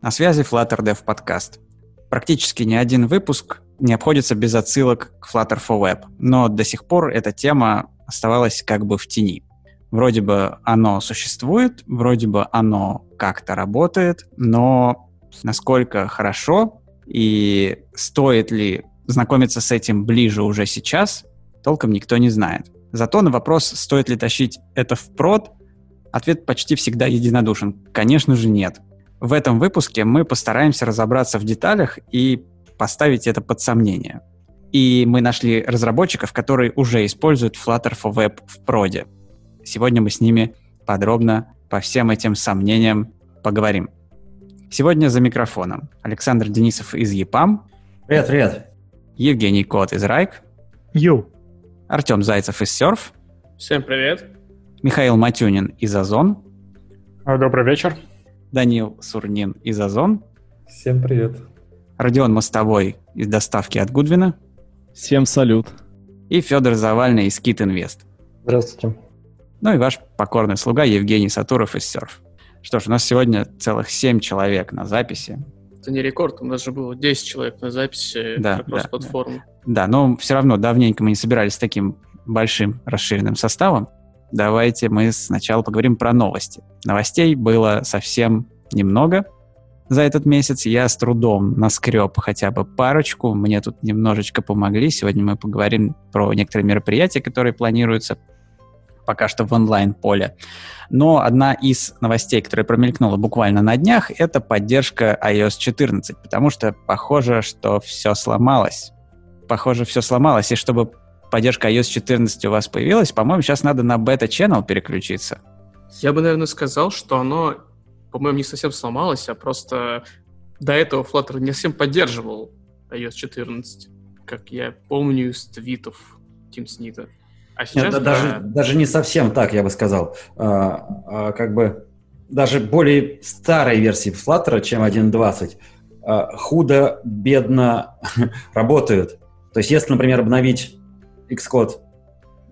На связи Flutter Dev Podcast. Практически ни один выпуск не обходится без отсылок к Flutter for Web, но до сих пор эта тема оставалась как бы в тени. Вроде бы оно существует, вроде бы оно как-то работает, но насколько хорошо и стоит ли знакомиться с этим ближе уже сейчас, толком никто не знает. Зато на вопрос, стоит ли тащить это в прод, ответ почти всегда единодушен. Конечно же, нет. В этом выпуске мы постараемся разобраться в деталях и поставить это под сомнение. И мы нашли разработчиков, которые уже используют Flutter for Web в проде. Сегодня мы с ними подробно по всем этим сомнениям поговорим. Сегодня за микрофоном Александр Денисов из EPAM. Привет, привет. Евгений Кот из Райк. Ю. Артем Зайцев из Surf. Всем привет. Михаил Матюнин из Озон. Добрый вечер. Данил Сурнин из Озон. Всем привет. Родион Мостовой из доставки от Гудвина. Всем салют. И Федор Завальный из Kit Invest. Здравствуйте. Ну и ваш покорный слуга Евгений Сатуров из Surf. Что ж, у нас сегодня целых семь человек на записи. Это не рекорд, у нас же было 10 человек на записи Да, как раз да, платформы. Да, но все равно давненько мы не собирались с таким большим расширенным составом. Давайте мы сначала поговорим про новости. Новостей было совсем немного за этот месяц. Я с трудом наскреб хотя бы парочку. Мне тут немножечко помогли. Сегодня мы поговорим про некоторые мероприятия, которые планируются пока что в онлайн-поле. Но одна из новостей, которая промелькнула буквально на днях, это поддержка iOS 14, потому что похоже, что все сломалось. Похоже, все сломалось, и чтобы поддержка iOS 14 у вас появилась, по-моему, сейчас надо на бета-ченнел переключиться. Я бы, наверное, сказал, что оно, по-моему, не совсем сломалось, а просто до этого Flutter не совсем поддерживал iOS 14, как я помню из твитов Тим Снита. А сейчас, Нет, да, даже, даже не совсем так, я бы сказал. А, а, как бы даже более старой версии Flutter, чем 1.20, а, худо-бедно работают. То есть, если, например, обновить Xcode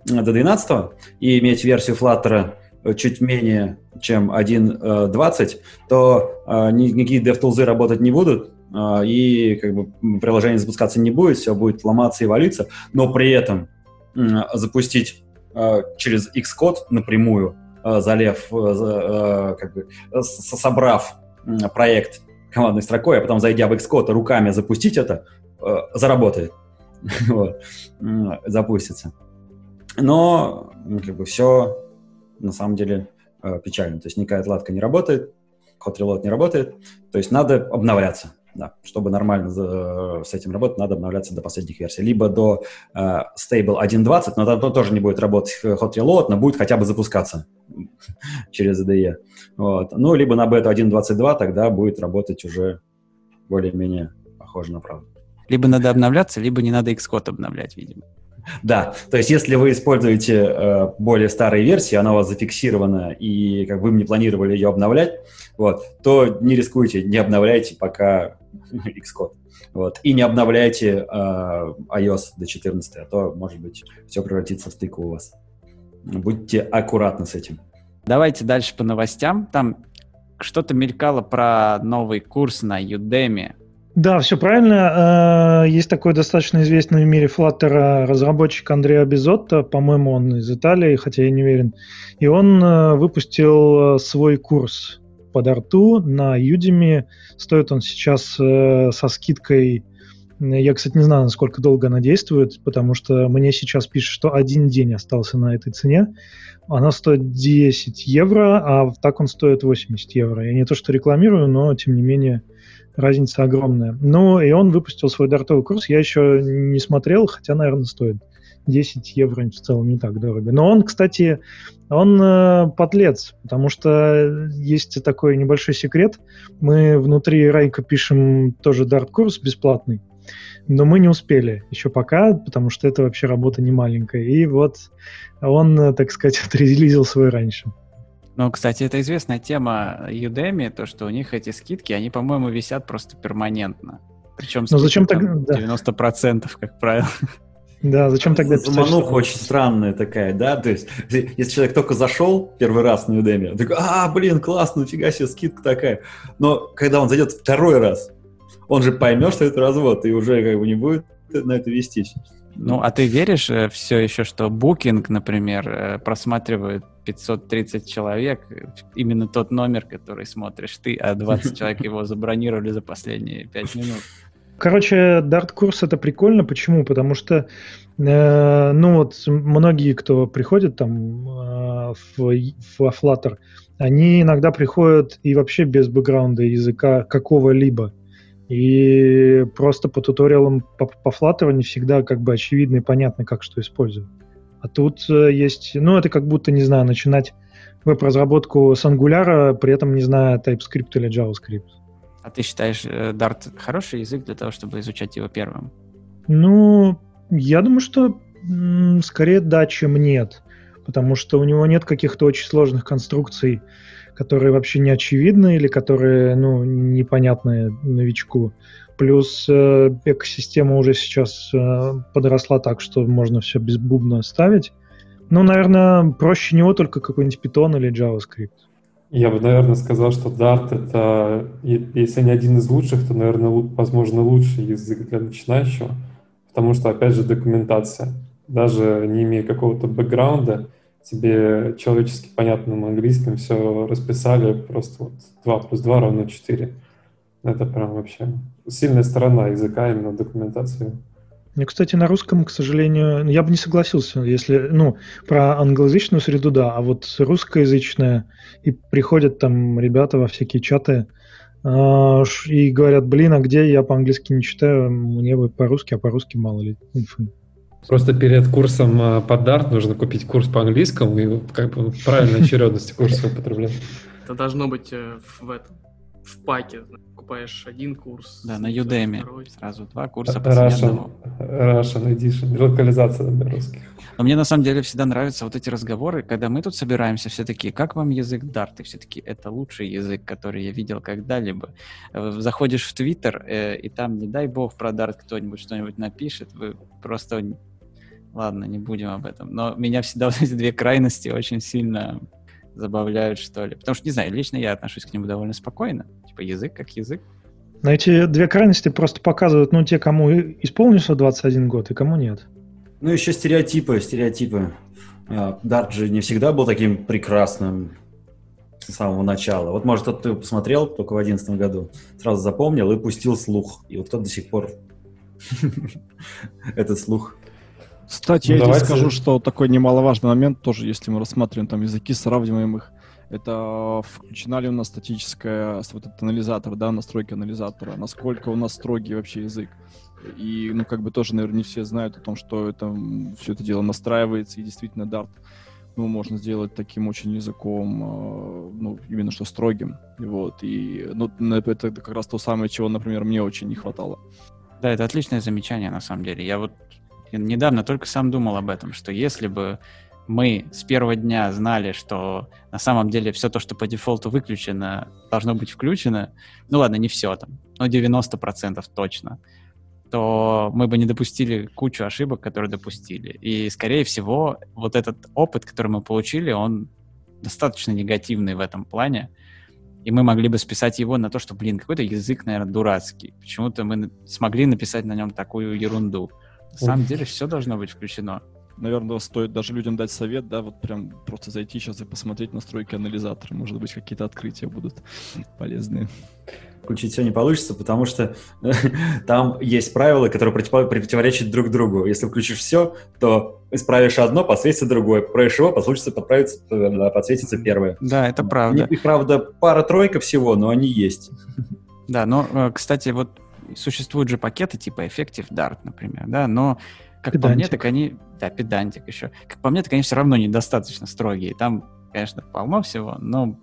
до 12 и иметь версию Flutter чуть менее, чем 1.20, то э, никакие DevTools работать не будут, э, и как бы приложение запускаться не будет, все будет ломаться и валиться, но при этом э, запустить э, через Xcode напрямую, э, залев, э, э, как бы, собрав э, проект командной строкой, а потом, зайдя в Xcode, руками запустить это, э, заработает. вот, запустится. Но как бы все на самом деле э, печально. То есть никакая отладка не работает, hot reload не работает. То есть надо обновляться. Да, чтобы нормально за, с этим работать, надо обновляться до последних версий. Либо до э, Stable 1.20, но тогда тоже не будет работать hot reload, но будет хотя бы запускаться через IDE. Вот. Ну, либо на бету 1.22 тогда будет работать уже более-менее похоже на правду. Либо надо обновляться, либо не надо Xcode обновлять, видимо. Да, то есть если вы используете э, более старые версии, она у вас зафиксирована, и как вы не планировали ее обновлять, вот, то не рискуйте, не обновляйте пока Xcode. Вот, и не обновляйте э, iOS до 14, а то, может быть, все превратится в тыку у вас. Будьте аккуратны с этим. Давайте дальше по новостям. Там что-то мелькало про новый курс на Udemy. Да, все правильно. Есть такой достаточно известный в мире Flutter разработчик Андреа Безотто, по-моему, он из Италии, хотя я не уверен. И он выпустил свой курс под арту на Udemy. Стоит он сейчас со скидкой я, кстати, не знаю, насколько долго она действует, потому что мне сейчас пишут, что один день остался на этой цене. Она стоит 10 евро, а так он стоит 80 евро. Я не то что рекламирую, но, тем не менее, разница огромная. Ну, и он выпустил свой дартовый курс. Я еще не смотрел, хотя, наверное, стоит. 10 евро в целом не так дорого. Но он, кстати, он э, подлец, потому что есть такой небольшой секрет. Мы внутри Райка пишем тоже дарт-курс бесплатный, но мы не успели еще пока, потому что это вообще работа не маленькая. И вот он, так сказать, отрелизил свой раньше. Ну, кстати, это известная тема Udemy, то, что у них эти скидки, они, по-моему, висят просто перманентно. Причем Но зачем так, 90%, как правило. Да, зачем тогда писать? Замануха очень странная такая, да, то есть если человек только зашел первый раз на Udemy, он такой, а, блин, классно, нафига себе, скидка такая. Но когда он зайдет второй раз, он же поймет, что это развод, и уже как бы не будет на это вестись. Ну, а ты веришь э, все еще, что Booking, например, э, просматривает 530 человек, именно тот номер, который смотришь ты, а 20 человек его забронировали за последние 5 минут? Короче, Dart-курс это прикольно. Почему? Потому что, э, ну вот, многие, кто приходит там э, в, в Flutter, они иногда приходят и вообще без бэкграунда языка какого-либо. И просто по туториалам по, по Flutter не всегда как бы очевидно и понятно, как что использовать. А тут э, есть, ну, это как будто, не знаю, начинать веб-разработку с Angular, при этом не зная TypeScript или JavaScript. А ты считаешь э, Dart хороший язык для того, чтобы изучать его первым? Ну, я думаю, что скорее да, чем нет. Потому что у него нет каких-то очень сложных конструкций, которые вообще не очевидны или которые, ну, непонятны новичку. Плюс э, экосистема уже сейчас э, подросла так, что можно все без ставить. Ну, наверное, проще него только какой-нибудь Python или JavaScript. Я бы, наверное, сказал, что Dart — это, если не один из лучших, то, наверное, возможно, лучший язык для начинающего, потому что, опять же, документация. Даже не имея какого-то бэкграунда, тебе человечески понятным английским все расписали, просто вот 2 плюс 2 равно 4. Это прям вообще сильная сторона языка, именно документации. Ну, кстати, на русском, к сожалению, я бы не согласился, если, ну, про англоязычную среду, да, а вот русскоязычная, и приходят там ребята во всякие чаты э, и говорят, блин, а где я по-английски не читаю, мне бы по-русски, а по-русски мало ли инфы. Просто перед курсом э, по Dart нужно купить курс по английскому и как бы в правильной очередности курса употреблять. Это должно быть э, в, этом, в паке. Покупаешь один курс. Да, на Udemy. Второй. Сразу два курса по Russian, Russian Edition. Локализация для русских. Но мне на самом деле всегда нравятся вот эти разговоры, когда мы тут собираемся, все таки как вам язык Dart? И все таки это лучший язык, который я видел когда-либо. Э, заходишь в Твиттер, и там, не дай бог, про Dart кто-нибудь что-нибудь напишет, вы просто Ладно, не будем об этом. Но меня всегда вот эти две крайности очень сильно забавляют, что ли. Потому что, не знаю, лично я отношусь к нему довольно спокойно. Типа язык как язык. Но эти две крайности просто показывают, ну, те, кому исполнился 21 год и кому нет. Ну, еще стереотипы, стереотипы. Дарт же не всегда был таким прекрасным с самого начала. Вот, может, кто-то посмотрел только в 2011 году, сразу запомнил и пустил слух. И вот тот до сих пор этот слух кстати, ну, я давайте... тебе скажу, что такой немаловажный момент тоже, если мы рассматриваем там языки, сравниваем их, это включена ли у нас статическая вот этот анализатор, да, настройки анализатора, насколько у нас строгий вообще язык. И, ну, как бы тоже, наверное, не все знают о том, что это, все это дело настраивается, и действительно Dart, ну, можно сделать таким очень языком, э, ну, именно что строгим, вот, и, ну, это как раз то самое, чего, например, мне очень не хватало. Да, это отличное замечание, на самом деле. Я вот я недавно только сам думал об этом, что если бы мы с первого дня знали, что на самом деле все то, что по дефолту выключено, должно быть включено, ну ладно, не все там, но 90% точно, то мы бы не допустили кучу ошибок, которые допустили. И, скорее всего, вот этот опыт, который мы получили, он достаточно негативный в этом плане. И мы могли бы списать его на то, что, блин, какой-то язык, наверное, дурацкий. Почему-то мы смогли написать на нем такую ерунду. На самом деле все должно быть включено. Наверное, стоит даже людям дать совет, да, вот прям просто зайти сейчас и посмотреть настройки анализатора. Может быть, какие-то открытия будут полезные. Включить все не получится, потому что там есть правила, которые противоречат друг другу. Если включишь все, то исправишь одно, подсветится другое. Поправишь его, послушается, подправится, э, подсветится первое. Да, это правда. Их, правда, пара-тройка всего, но они есть. Да, но, э, кстати, вот существуют же пакеты типа Effective Dart, например, да, но как педантик. по мне, так они... Да, педантик еще. Как по мне, так они все равно недостаточно строгие. Там, конечно, полно всего, но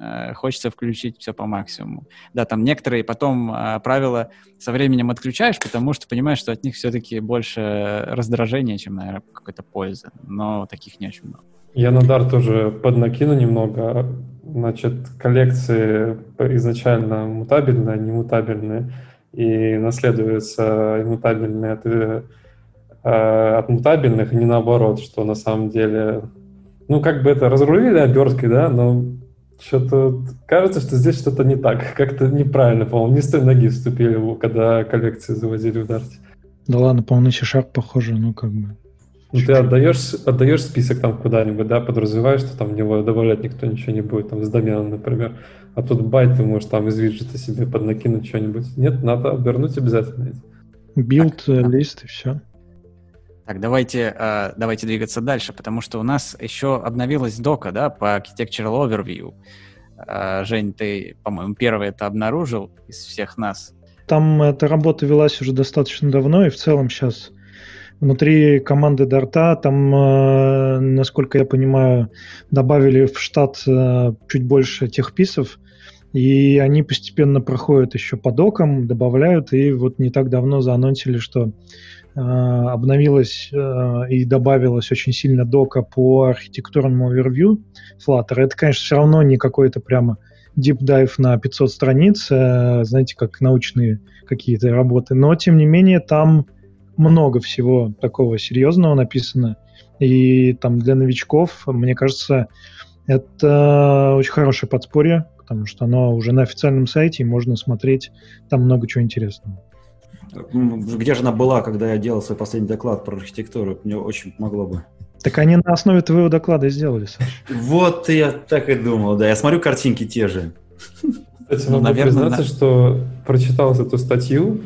э, хочется включить все по максимуму. Да, там некоторые потом э, правила со временем отключаешь, потому что понимаешь, что от них все-таки больше раздражения, чем, наверное, какой-то пользы. Но таких не очень много. Я на Dart тоже поднакину немного. Значит, коллекции изначально мутабельные, немутабельные и наследуется иммутабельный от, э, от мутабельных, и не наоборот, что на самом деле, ну, как бы это разрулили оберткой, да, но что-то кажется, что здесь что-то не так, как-то неправильно, по-моему, не с той ноги вступили, когда коллекции завозили в Дарте. Да ладно, по-моему, на C-Sharp похоже, ну, как бы. Ну, ты отдаешь, отдаешь список там куда-нибудь, да, подразумеваешь, что там в него добавлять никто ничего не будет, там, с доменом, например. А тут байт ты можешь там из виджета себе поднакинуть что-нибудь. Нет, надо обернуть обязательно. Built, э, List и все. Так, давайте, э, давайте двигаться дальше, потому что у нас еще обновилась дока, да, по Architectural Overview. Э, Жень, ты, по-моему, первый это обнаружил из всех нас. Там эта работа велась уже достаточно давно, и в целом сейчас Внутри команды Дарта там, э, насколько я понимаю, добавили в штат э, чуть больше техписов, и они постепенно проходят еще по докам, добавляют, и вот не так давно заанонсили, что э, обновилась и добавилась очень сильно дока по архитектурному овервью Flutter. Это, конечно, все равно не какой-то прямо deep dive на 500 страниц, знаете, как научные какие-то работы, но, тем не менее, там много всего такого серьезного написано. И там для новичков, мне кажется, это очень хорошее подспорье, потому что оно уже на официальном сайте, и можно смотреть там много чего интересного. Где же она была, когда я делал свой последний доклад про архитектуру? Мне очень помогло бы. Так они на основе твоего доклада сделали, Саша. Вот я так и думал, да. Я смотрю картинки те же. Кстати, ну, наверное, признаться, что прочитал эту статью,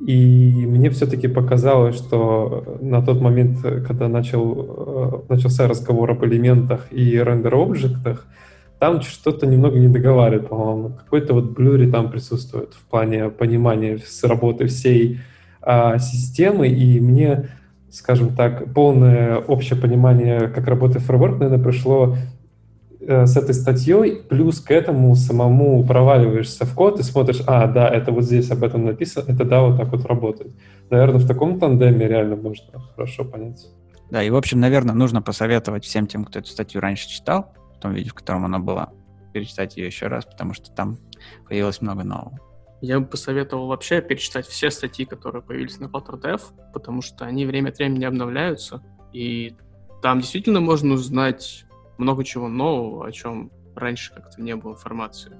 и мне все-таки показалось, что на тот момент, когда начал, э, начался разговор об элементах и рендер-объектах, там что-то немного не договаривает, по-моему. Какой-то вот блюри там присутствует в плане понимания с работы всей а, системы, и мне, скажем так, полное общее понимание, как работает фреймворк, наверное, пришло Э, с этой статьей, плюс к этому самому проваливаешься в код и смотришь, а, да, это вот здесь об этом написано, это да, вот так вот работает. Наверное, в таком тандеме реально можно хорошо понять. Да, и, в общем, наверное, нужно посоветовать всем тем, кто эту статью раньше читал, в том виде, в котором она была, перечитать ее еще раз, потому что там появилось много нового. Я бы посоветовал вообще перечитать все статьи, которые появились на Flutter Dev, потому что они время от времени обновляются, и там действительно можно узнать много чего нового, о чем раньше как-то не было информации.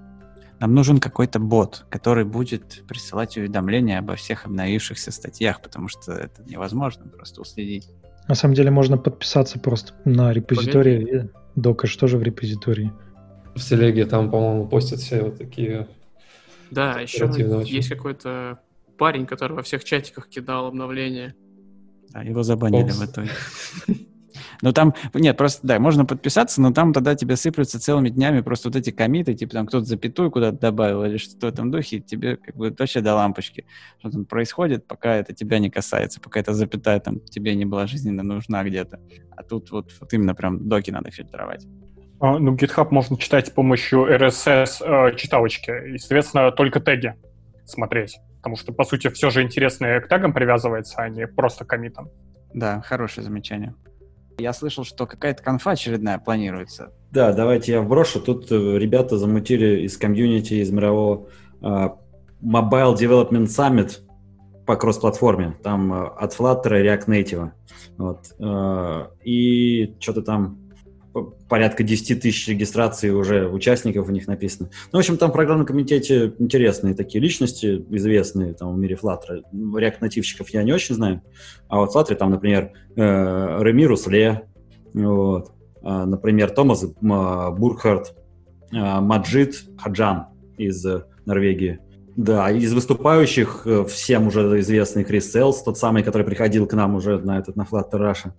Нам нужен какой-то бот, который будет присылать уведомления обо всех обновившихся статьях, потому что это невозможно просто уследить. На самом деле можно подписаться просто на репозитории. Дока что же в репозитории? В телеге там, по-моему, постят все вот такие... Да, еще есть какой-то парень, который во всех чатиках кидал обновления. Да, его забанили Опс. в итоге. Но там, нет, просто, да, можно подписаться, но там тогда тебе сыплются целыми днями просто вот эти комиты, типа там кто-то запятую куда-то добавил или что-то в этом духе, и тебе как бы вообще до лампочки. Что там происходит, пока это тебя не касается, пока эта запятая там тебе не была жизненно нужна где-то. А тут вот, вот именно прям доки надо фильтровать. А, ну, GitHub можно читать с помощью RSS э, и, соответственно, только теги смотреть. Потому что, по сути, все же интересное к тегам привязывается, а не просто комитам. Да, хорошее замечание. Я слышал, что какая-то конфа очередная планируется. Да, давайте я вброшу. Тут э, ребята замутили из комьюнити, из мирового uh, Mobile Development Summit по кросс-платформе. Там uh, от Flutter и React Native. Вот. Uh, и что-то там порядка 10 тысяч регистраций уже участников у них написано. Ну, в общем, там в программном комитете интересные такие личности, известные там в мире Flutter. React нативщиков я не очень знаю. А вот в Flutter там, например, э, Ремирус Ле, вот, а, например, Томас Буркхарт, а, Маджид Хаджан из Норвегии. Да, из выступающих э, всем уже известный Крис Селс, тот самый, который приходил к нам уже на этот на Flutter Russia.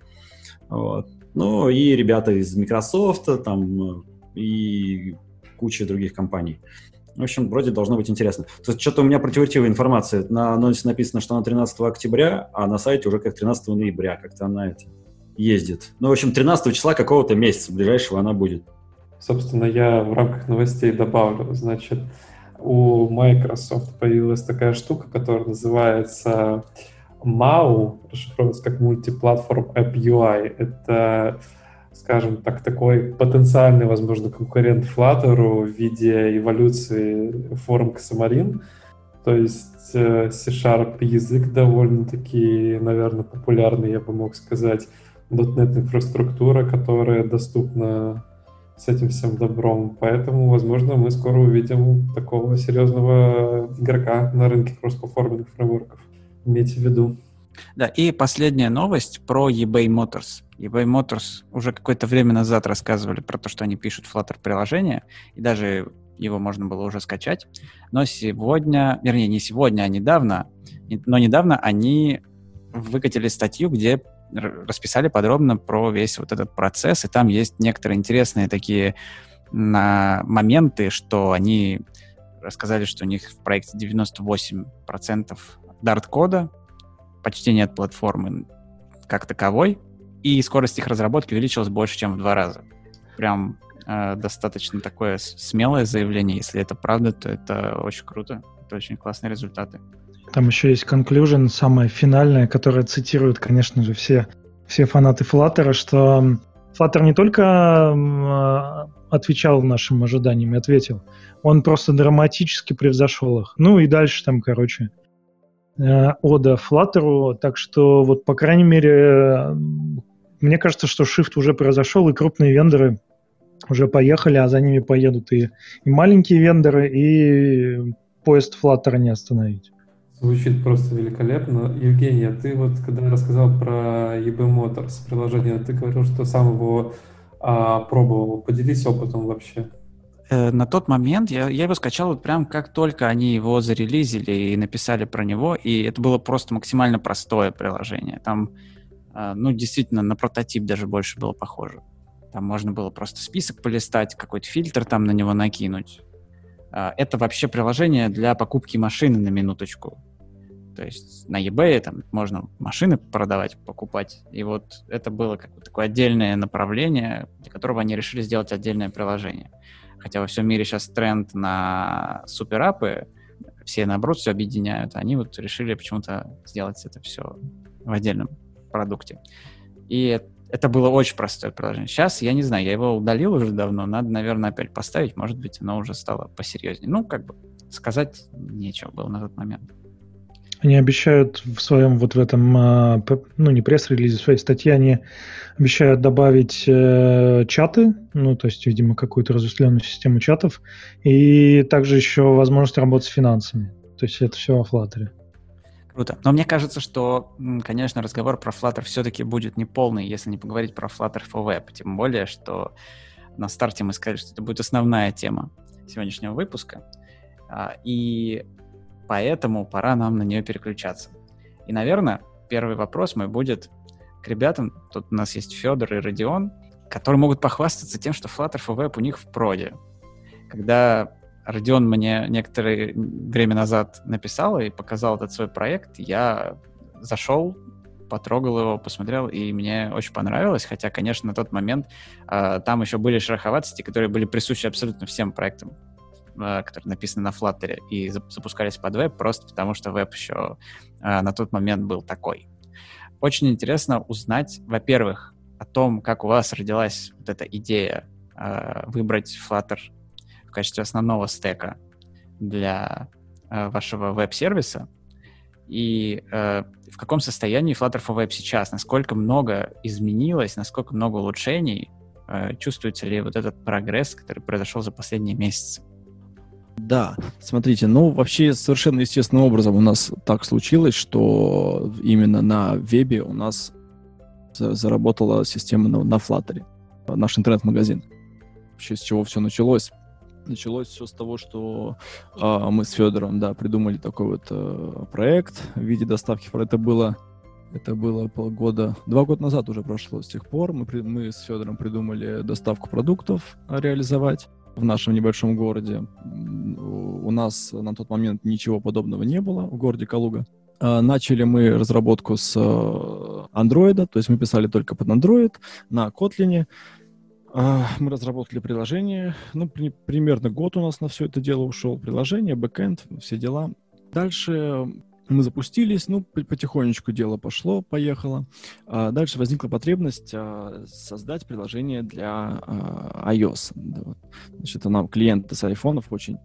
Вот. Ну и ребята из Microsoft там и куча других компаний. В общем, вроде должно быть интересно. То что-то у меня противоречивая информация. На анонсе написано, что на 13 октября, а на сайте уже как 13 ноября. Как-то она это ездит. Ну, в общем, 13 числа какого-то месяца ближайшего она будет. Собственно, я в рамках новостей добавлю. Значит, у Microsoft появилась такая штука, которая называется MAU расшифровывается как Multiplatform App UI. Это, скажем так, такой потенциальный, возможно, конкурент Flutter в виде эволюции форм Xamarin. То есть э, C-Sharp язык довольно-таки, наверное, популярный, я бы мог сказать. .NET инфраструктура, которая доступна с этим всем добром. Поэтому, возможно, мы скоро увидим такого серьезного игрока на рынке кросс-платформенных фреймворков. Имейте в виду. Да, и последняя новость про eBay Motors. eBay Motors уже какое-то время назад рассказывали про то, что они пишут Flutter приложение, и даже его можно было уже скачать. Но сегодня, вернее, не сегодня, а недавно, но недавно они выкатили статью, где расписали подробно про весь вот этот процесс, и там есть некоторые интересные такие на моменты, что они рассказали, что у них в проекте 98% Dart-кода, почти нет платформы как таковой, и скорость их разработки увеличилась больше, чем в два раза. Прям э, достаточно такое смелое заявление. Если это правда, то это очень круто. Это очень классные результаты. Там еще есть conclusion, самое финальное, которое цитируют, конечно же, все, все фанаты Flutter, что Flutter не только э, отвечал нашим ожиданиям и ответил, он просто драматически превзошел их. Ну и дальше там, короче, ода Flutter, так что вот, по крайней мере, мне кажется, что shift уже произошел, и крупные вендоры уже поехали, а за ними поедут и, и маленькие вендоры, и поезд Flutter не остановить. Звучит просто великолепно. Евгений, а ты вот, когда рассказал про EB Motors приложение, ты говорил, что сам его а, пробовал. Поделись опытом вообще. Э, на тот момент я, я его скачал вот прям как только они его зарелизили и написали про него, и это было просто максимально простое приложение. Там, э, ну, действительно, на прототип даже больше было похоже. Там можно было просто список полистать, какой-то фильтр там на него накинуть. Э, это вообще приложение для покупки машины на минуточку. То есть на eBay там можно машины продавать, покупать. И вот это было как бы такое отдельное направление, для которого они решили сделать отдельное приложение хотя во всем мире сейчас тренд на суперапы, все наоборот все объединяют, они вот решили почему-то сделать это все в отдельном продукте. И это было очень простое приложение. Сейчас, я не знаю, я его удалил уже давно, надо, наверное, опять поставить, может быть, оно уже стало посерьезнее. Ну, как бы сказать нечего было на тот момент. Они обещают в своем вот в этом, а, ну не пресс-релизе, в своей статье, они обещают добавить э, чаты, ну то есть, видимо, какую-то разветвленную систему чатов, и также еще возможность работать с финансами. То есть это все о Flutter. Круто. Но мне кажется, что, конечно, разговор про Flutter все-таки будет неполный, если не поговорить про Flutter for Web. Тем более, что на старте мы сказали, что это будет основная тема сегодняшнего выпуска. А, и поэтому пора нам на нее переключаться. И, наверное, первый вопрос мой будет к ребятам. Тут у нас есть Федор и Родион, которые могут похвастаться тем, что Flutter for Web у них в проде. Когда Родион мне некоторое время назад написал и показал этот свой проект, я зашел, потрогал его, посмотрел, и мне очень понравилось, хотя, конечно, на тот момент э, там еще были шероховатости, которые были присущи абсолютно всем проектам которые написаны на Flutter и запускались под веб, просто потому что веб еще э, на тот момент был такой. Очень интересно узнать, во-первых, о том, как у вас родилась вот эта идея э, выбрать Flutter в качестве основного стека для вашего веб-сервиса, и э, в каком состоянии Flutter for Web сейчас, насколько много изменилось, насколько много улучшений, э, чувствуется ли вот этот прогресс, который произошел за последние месяцы? Да, смотрите, ну вообще совершенно естественным образом у нас так случилось, что именно на вебе у нас заработала система на, на Flutter, наш интернет-магазин. Вообще с чего все началось? Началось все с того, что э, мы с Федором, да, придумали такой вот э, проект в виде доставки. Это было, это было полгода, два года назад уже прошло с тех пор. Мы, мы с Федором придумали доставку продуктов реализовать в нашем небольшом городе. У нас на тот момент ничего подобного не было в городе Калуга. А, начали мы разработку с Android, то есть мы писали только под Android на Kotlin. А, мы разработали приложение. Ну, при, примерно год у нас на все это дело ушел. Приложение, бэкэнд, все дела. Дальше мы запустились, ну, потихонечку дело пошло, поехало. А дальше возникла потребность а, создать приложение для а, iOS. Значит, нам клиенты с айфонов очень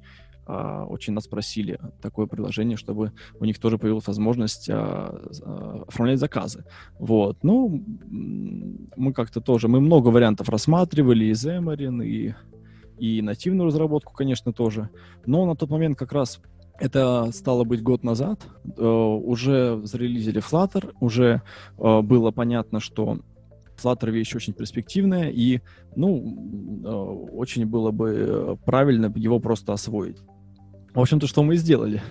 очень нас просили такое приложение, чтобы у них тоже появилась возможность оформлять заказы. Вот. Ну, мы как-то тоже, мы много вариантов рассматривали, и Xamarin, и, и нативную разработку, конечно, тоже. Но на тот момент как раз это стало быть год назад, э, уже зарелизили Flutter, уже э, было понятно, что Flutter вещь очень перспективная, и, ну, э, очень было бы правильно его просто освоить. В общем-то, что мы и сделали.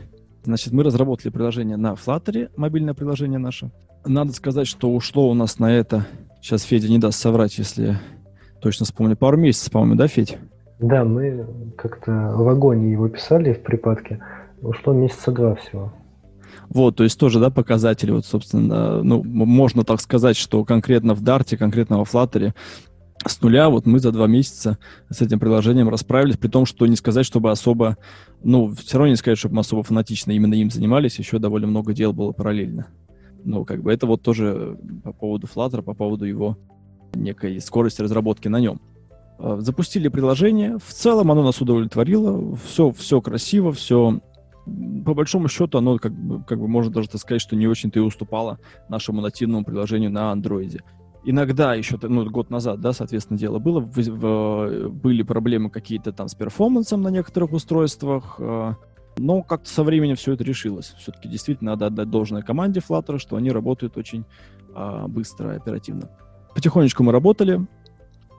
Значит, мы разработали приложение на Flutter, мобильное приложение наше. Надо сказать, что ушло у нас на это, сейчас Федя не даст соврать, если точно вспомню, пару месяцев, по-моему, да, Федь? Да, мы как-то в вагоне его писали в припадке. Ушло месяца два всего. Вот, то есть тоже, да, показатели, вот, собственно, ну, можно так сказать, что конкретно в Дарте, конкретно во Flutter с нуля вот мы за два месяца с этим приложением расправились, при том, что не сказать, чтобы особо, ну, все равно не сказать, чтобы мы особо фанатично именно им занимались, еще довольно много дел было параллельно. Ну, как бы это вот тоже по поводу Flutter, по поводу его некой скорости разработки на нем. А, запустили приложение, в целом оно нас удовлетворило, все, все красиво, все по большому счету оно, как как бы можно даже сказать, что не очень-то и уступало нашему нативному приложению на андроиде. Иногда еще, ну, год назад, да, соответственно, дело было, в, в, были проблемы какие-то там с перформансом на некоторых устройствах, э, но как-то со временем все это решилось. Все-таки действительно надо отдать должное команде Flutter, что они работают очень э, быстро и оперативно. Потихонечку мы работали.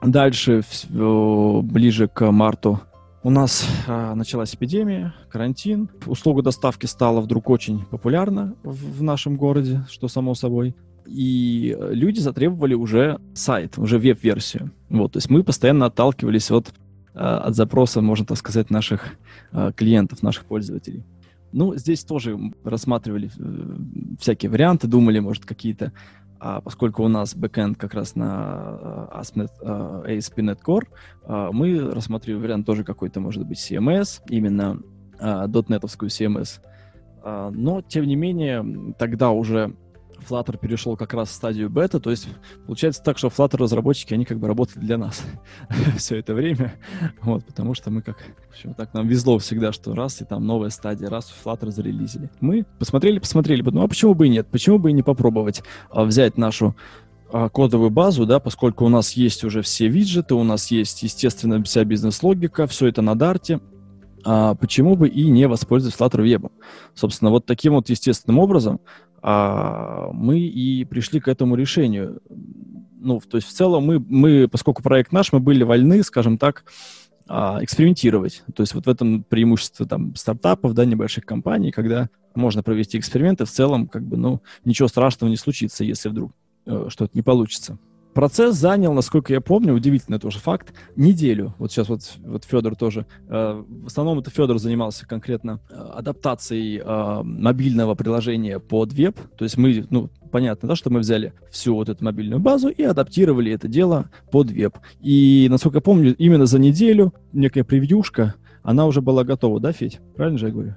Дальше, в, ближе к марту, у нас э, началась эпидемия, карантин. Услуга доставки стала вдруг очень популярна в, в нашем городе, что само собой и э, люди затребовали уже сайт, уже веб-версию. Вот, то есть мы постоянно отталкивались от, э, от запроса, можно так сказать, наших э, клиентов, наших пользователей. Ну, здесь тоже рассматривали всякие варианты, думали, может, какие-то, а поскольку у нас бэкэнд как раз на ASP.NET, ASP.NET Core, мы рассматривали вариант тоже какой-то, может быть, CMS, именно .NET-овскую CMS. Но, тем не менее, тогда уже Flutter перешел как раз в стадию бета, то есть получается так, что Flutter разработчики, они как бы работали для нас все это время, вот, потому что мы как, в общем, так нам везло всегда, что раз и там новая стадия, раз Flutter зарелизили. Мы посмотрели, посмотрели, ну а почему бы и нет, почему бы и не попробовать а, взять нашу а, кодовую базу, да, поскольку у нас есть уже все виджеты, у нас есть, естественно, вся бизнес-логика, все это на Дарте, а почему бы и не воспользоваться Flutter Web? Собственно, вот таким вот естественным образом а, мы и пришли к этому решению. Ну, то есть в целом мы, мы, поскольку проект наш, мы были вольны, скажем так, а, экспериментировать. То есть вот в этом преимущество там стартапов, да, небольших компаний, когда можно провести эксперименты, в целом, как бы, ну, ничего страшного не случится, если вдруг э, что-то не получится. Процесс занял, насколько я помню, удивительный тоже факт, неделю. Вот сейчас вот, вот Федор тоже. Э, в основном это Федор занимался конкретно э, адаптацией э, мобильного приложения под веб. То есть мы, ну, понятно, да, что мы взяли всю вот эту мобильную базу и адаптировали это дело под веб. И, насколько я помню, именно за неделю некая превьюшка, она уже была готова, да, Федь? Правильно же я говорю?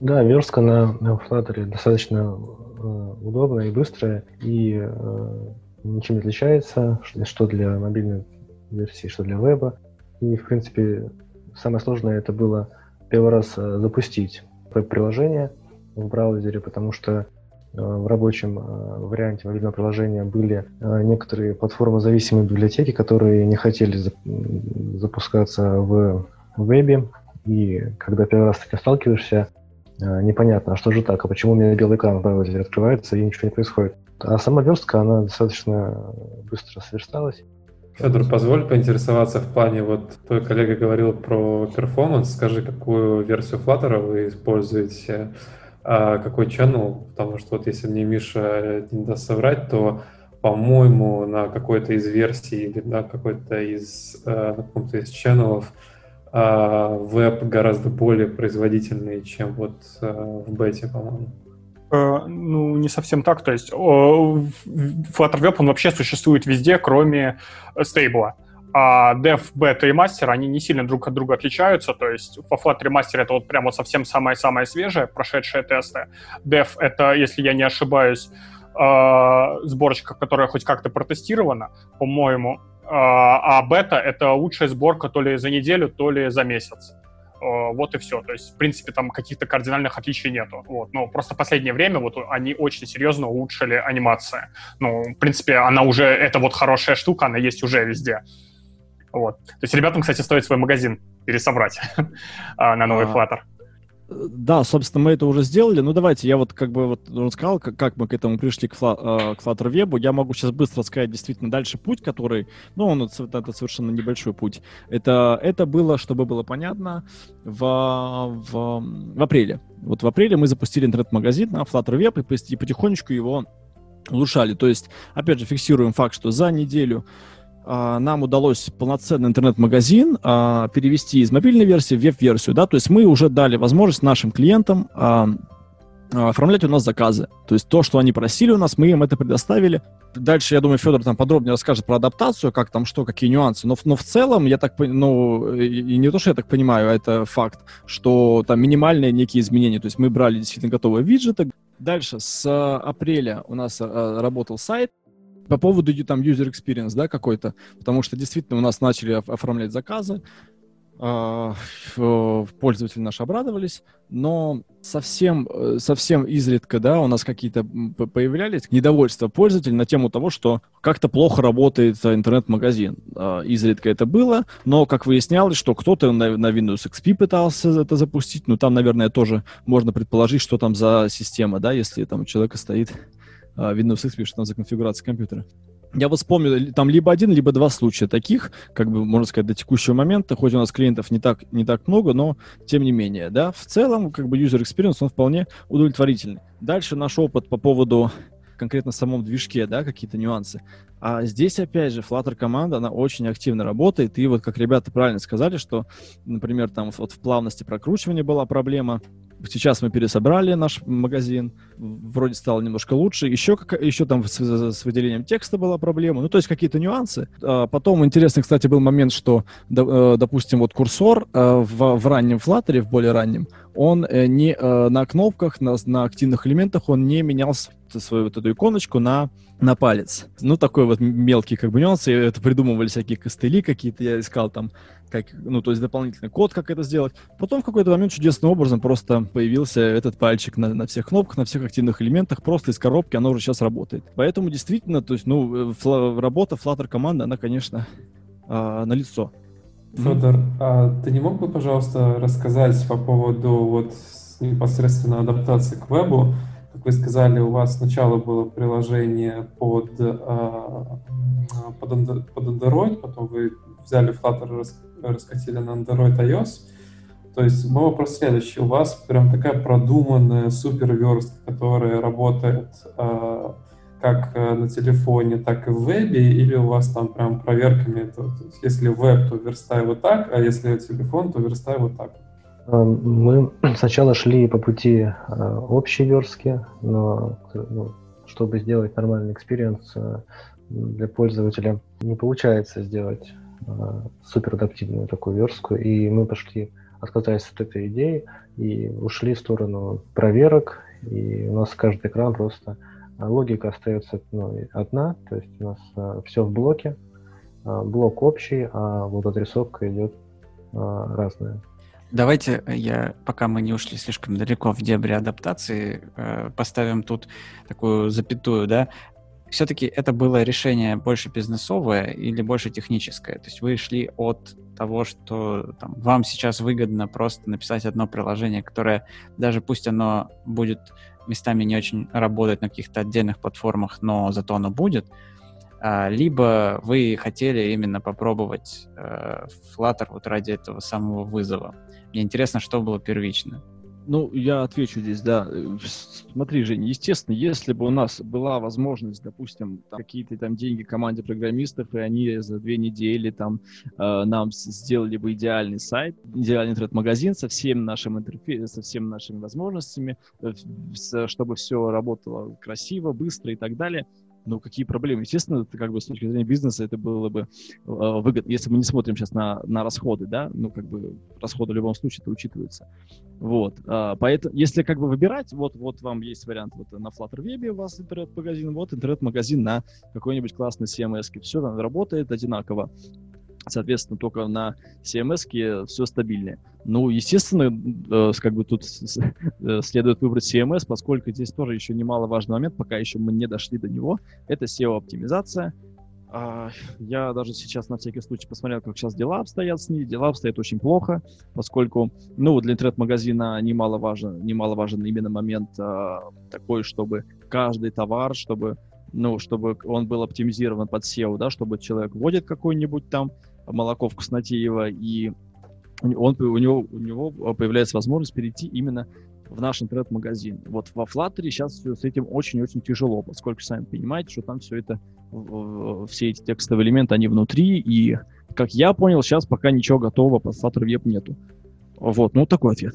Да, верстка на, на Flutter достаточно э, удобная и быстрая, и э, ничем не отличается, что для мобильной версии, что для веба. И, в принципе, самое сложное это было первый раз э, запустить веб-приложение в браузере, потому что э, в рабочем э, варианте мобильного приложения были некоторые платформозависимые библиотеки, которые не хотели запускаться в вебе. И когда первый раз с этим сталкиваешься, непонятно, а что же так, а почему у меня белый экран в браузере открывается и ничего не происходит. А сама верстка, она достаточно быстро сверсталась. Федор, позволь поинтересоваться в плане, вот твой коллега говорил про перформанс, скажи, какую версию Flutter вы используете, а какой channel, потому что вот если мне Миша не даст соврать, то по-моему, на какой-то из версий или на какой-то из, э, на каком-то из ченнелов а, веб гораздо более производительный, чем вот э, в бете, по-моему. Э, ну, не совсем так. То есть Flutter Web, он вообще существует везде, кроме стейбла. А Dev, Beta и Master, они не сильно друг от друга отличаются. То есть по Flutter Master это вот прям вот совсем самое-самое свежее, прошедшие тесты. Dev — это, если я не ошибаюсь, э, сборочка, которая хоть как-то протестирована, по-моему. Э, а бета — это лучшая сборка то ли за неделю, то ли за месяц. вот и все. То есть, в принципе, там каких-то кардинальных отличий нету. Вот. Но просто в последнее время вот они очень серьезно улучшили анимацию. Ну, в принципе, она уже, это вот хорошая штука, она есть уже везде. Вот. То есть ребятам, кстати, стоит свой магазин пересобрать а, на новый Flutter. Да, собственно, мы это уже сделали. Ну, давайте, я вот как бы вот рассказал, как, как мы к этому пришли к, фла, э, к Flutter Web. Я могу сейчас быстро сказать действительно дальше путь, который, ну, он это, совершенно небольшой путь. Это, это было, чтобы было понятно, в, в, в апреле. Вот в апреле мы запустили интернет-магазин на Flutter Web и потихонечку его улучшали. То есть, опять же, фиксируем факт, что за неделю нам удалось полноценный интернет-магазин а, перевести из мобильной версии в веб-версию, да, то есть мы уже дали возможность нашим клиентам а, оформлять у нас заказы. То есть то, что они просили у нас, мы им это предоставили. Дальше, я думаю, Федор там подробнее расскажет про адаптацию, как там что, какие нюансы. Но, но в целом, я так ну, и не то, что я так понимаю, а это факт, что там минимальные некие изменения. То есть мы брали действительно готовые виджеты. Дальше, с апреля у нас работал сайт, по поводу там user experience, да, какой-то, потому что действительно у нас начали оформлять заказы, а, пользователи наши обрадовались, но совсем, э, совсем изредка, да, у нас какие-то появлялись недовольства пользователей на тему того, что как-то плохо работает интернет-магазин. А, изредка это было, но, как выяснялось, что кто-то на, Windows XP пытался это запустить, ну, там, наверное, тоже можно предположить, что там за система, да, если там у человека стоит Windows XP, что там за конфигурация компьютера. Я вот вспомнил, там либо один, либо два случая таких, как бы, можно сказать, до текущего момента, хоть у нас клиентов не так, не так много, но тем не менее, да, в целом, как бы, user experience, он вполне удовлетворительный. Дальше наш опыт по поводу конкретно самом движке, да, какие-то нюансы. А здесь, опять же, Flutter команда, она очень активно работает, и вот, как ребята правильно сказали, что, например, там вот в плавности прокручивания была проблема, Сейчас мы пересобрали наш магазин, вроде стало немножко лучше. Еще, как, еще там с, с выделением текста была проблема. Ну, то есть какие-то нюансы. А потом интересный, кстати, был момент, что, э, допустим, вот курсор э, в, в раннем Flutter, в более раннем, он э, не на кнопках, на, на активных элементах, он не менялся свою вот эту иконочку на, на палец. Ну, такой вот мелкий как бы нюанс. Это придумывали всякие костыли какие-то. Я искал там как, ну, то есть дополнительный код, как это сделать. Потом в какой-то момент чудесным образом просто появился этот пальчик на, на всех кнопках, на всех активных элементах, просто из коробки, оно уже сейчас работает. Поэтому действительно, то есть, ну, фла- работа Flutter команды, она, конечно, э, на лицо. Федор, а ты не мог бы, пожалуйста, рассказать по поводу вот непосредственно адаптации к вебу? Вы сказали, у вас сначала было приложение под, а, под, под Android, потом вы взяли Flutter, раскатили на Android iOS. То есть мой вопрос следующий. У вас прям такая продуманная супер верстка, которая работает э, как на телефоне, так и в вебе, или у вас там прям проверками, то, то есть, если веб, то верстай вот так, а если телефон, то верстай вот так? Мы сначала шли по пути э, общей верстки, но ну, чтобы сделать нормальный experience э, для пользователя, не получается сделать Э, супер адаптивную такую верстку, и мы пошли, отказались от этой идеи и ушли в сторону проверок, и у нас каждый экран просто э, логика остается ну, одна, то есть у нас все в блоке, блок общий, а вот отрисовка идет разная. Давайте я, пока мы не ушли слишком далеко в дебри адаптации, поставим тут такую запятую, да, все-таки это было решение больше бизнесовое или больше техническое? То есть вы шли от того, что там, вам сейчас выгодно просто написать одно приложение, которое даже пусть оно будет местами не очень работать на каких-то отдельных платформах, но зато оно будет, а, либо вы хотели именно попробовать э, Flutter вот ради этого самого вызова. Мне интересно, что было первично. Ну, я отвечу здесь, да. Смотри, Жень, естественно, если бы у нас была возможность, допустим, какие-то там деньги команде программистов, и они за две недели там э, нам сделали бы идеальный сайт, идеальный интернет-магазин со всем нашим интерфейсом, со всеми нашими возможностями, э, чтобы все работало красиво, быстро и так далее, ну, какие проблемы? Естественно, это как бы с точки зрения бизнеса это было бы э, выгодно, если мы не смотрим сейчас на, на расходы, да, ну, как бы расходы в любом случае это учитываются. Вот, э, поэтому, если как бы выбирать, вот, вот вам есть вариант вот на Flutter Web у вас интернет-магазин, вот интернет-магазин на какой-нибудь классный CMS, все там работает одинаково. Соответственно, только на CMS все стабильнее. Ну, естественно, э, как бы тут э, следует выбрать CMS, поскольку здесь тоже еще немаловажный момент, пока еще мы не дошли до него. Это SEO-оптимизация. А, я даже сейчас на всякий случай посмотрел, как сейчас дела обстоят с ней. Дела обстоят очень плохо, поскольку, ну, для интернет-магазина немаловажен, немаловажен именно момент а, такой, чтобы каждый товар, чтобы ну, чтобы он был оптимизирован под SEO, да, чтобы человек вводит какой-нибудь там молоко вкуснотеево, и он, у, него, у него появляется возможность перейти именно в наш интернет-магазин. Вот во Flutter сейчас с этим очень-очень тяжело, поскольку сами понимаете, что там все это, все эти текстовые элементы, они внутри, и, как я понял, сейчас пока ничего готового под Flutter Web нету. Вот, ну такой ответ.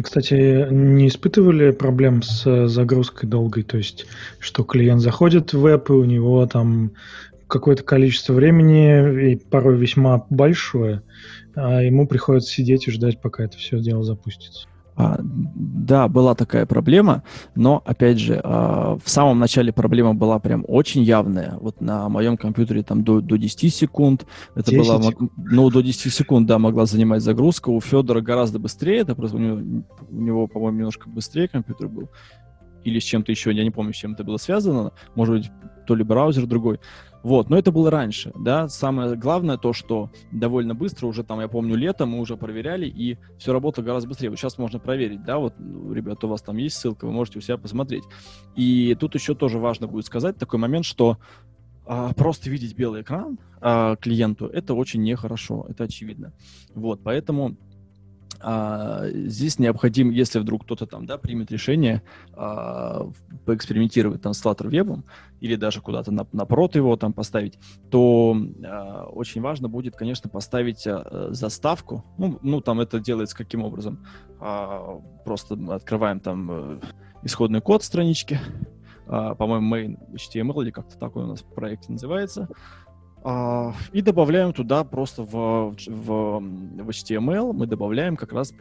Кстати, не испытывали проблем с загрузкой долгой? То есть, что клиент заходит в веб, и у него там какое-то количество времени, и порой весьма большое, а ему приходится сидеть и ждать, пока это все дело запустится. А, да, была такая проблема, но, опять же, а, в самом начале проблема была прям очень явная. Вот на моем компьютере там до, до 10 секунд. Это 10? было, ну, до 10 секунд, да, могла занимать загрузка. У Федора гораздо быстрее, это просто у него, у него по-моему, немножко быстрее компьютер был. Или с чем-то еще, я не помню, с чем это было связано. Может быть, то ли браузер другой. Вот, но это было раньше, да. Самое главное то, что довольно быстро, уже там, я помню, летом мы уже проверяли, и все работало гораздо быстрее. Вот сейчас можно проверить, да, вот, ну, ребята, у вас там есть ссылка, вы можете у себя посмотреть. И тут еще тоже важно будет сказать такой момент, что а, просто видеть белый экран а, клиенту, это очень нехорошо, это очевидно. Вот, поэтому а, здесь необходим, если вдруг кто-то там, да, примет решение а, поэкспериментировать там с Flutter Web или даже куда-то на, напрот его там поставить, то а, очень важно будет, конечно, поставить а, заставку. Ну, ну, там это делается каким образом? А, просто открываем там а, исходный код странички, а, по-моему, main HTML или как-то такой у нас в проекте называется. А, и добавляем туда просто в, в, в HTML, мы добавляем как раз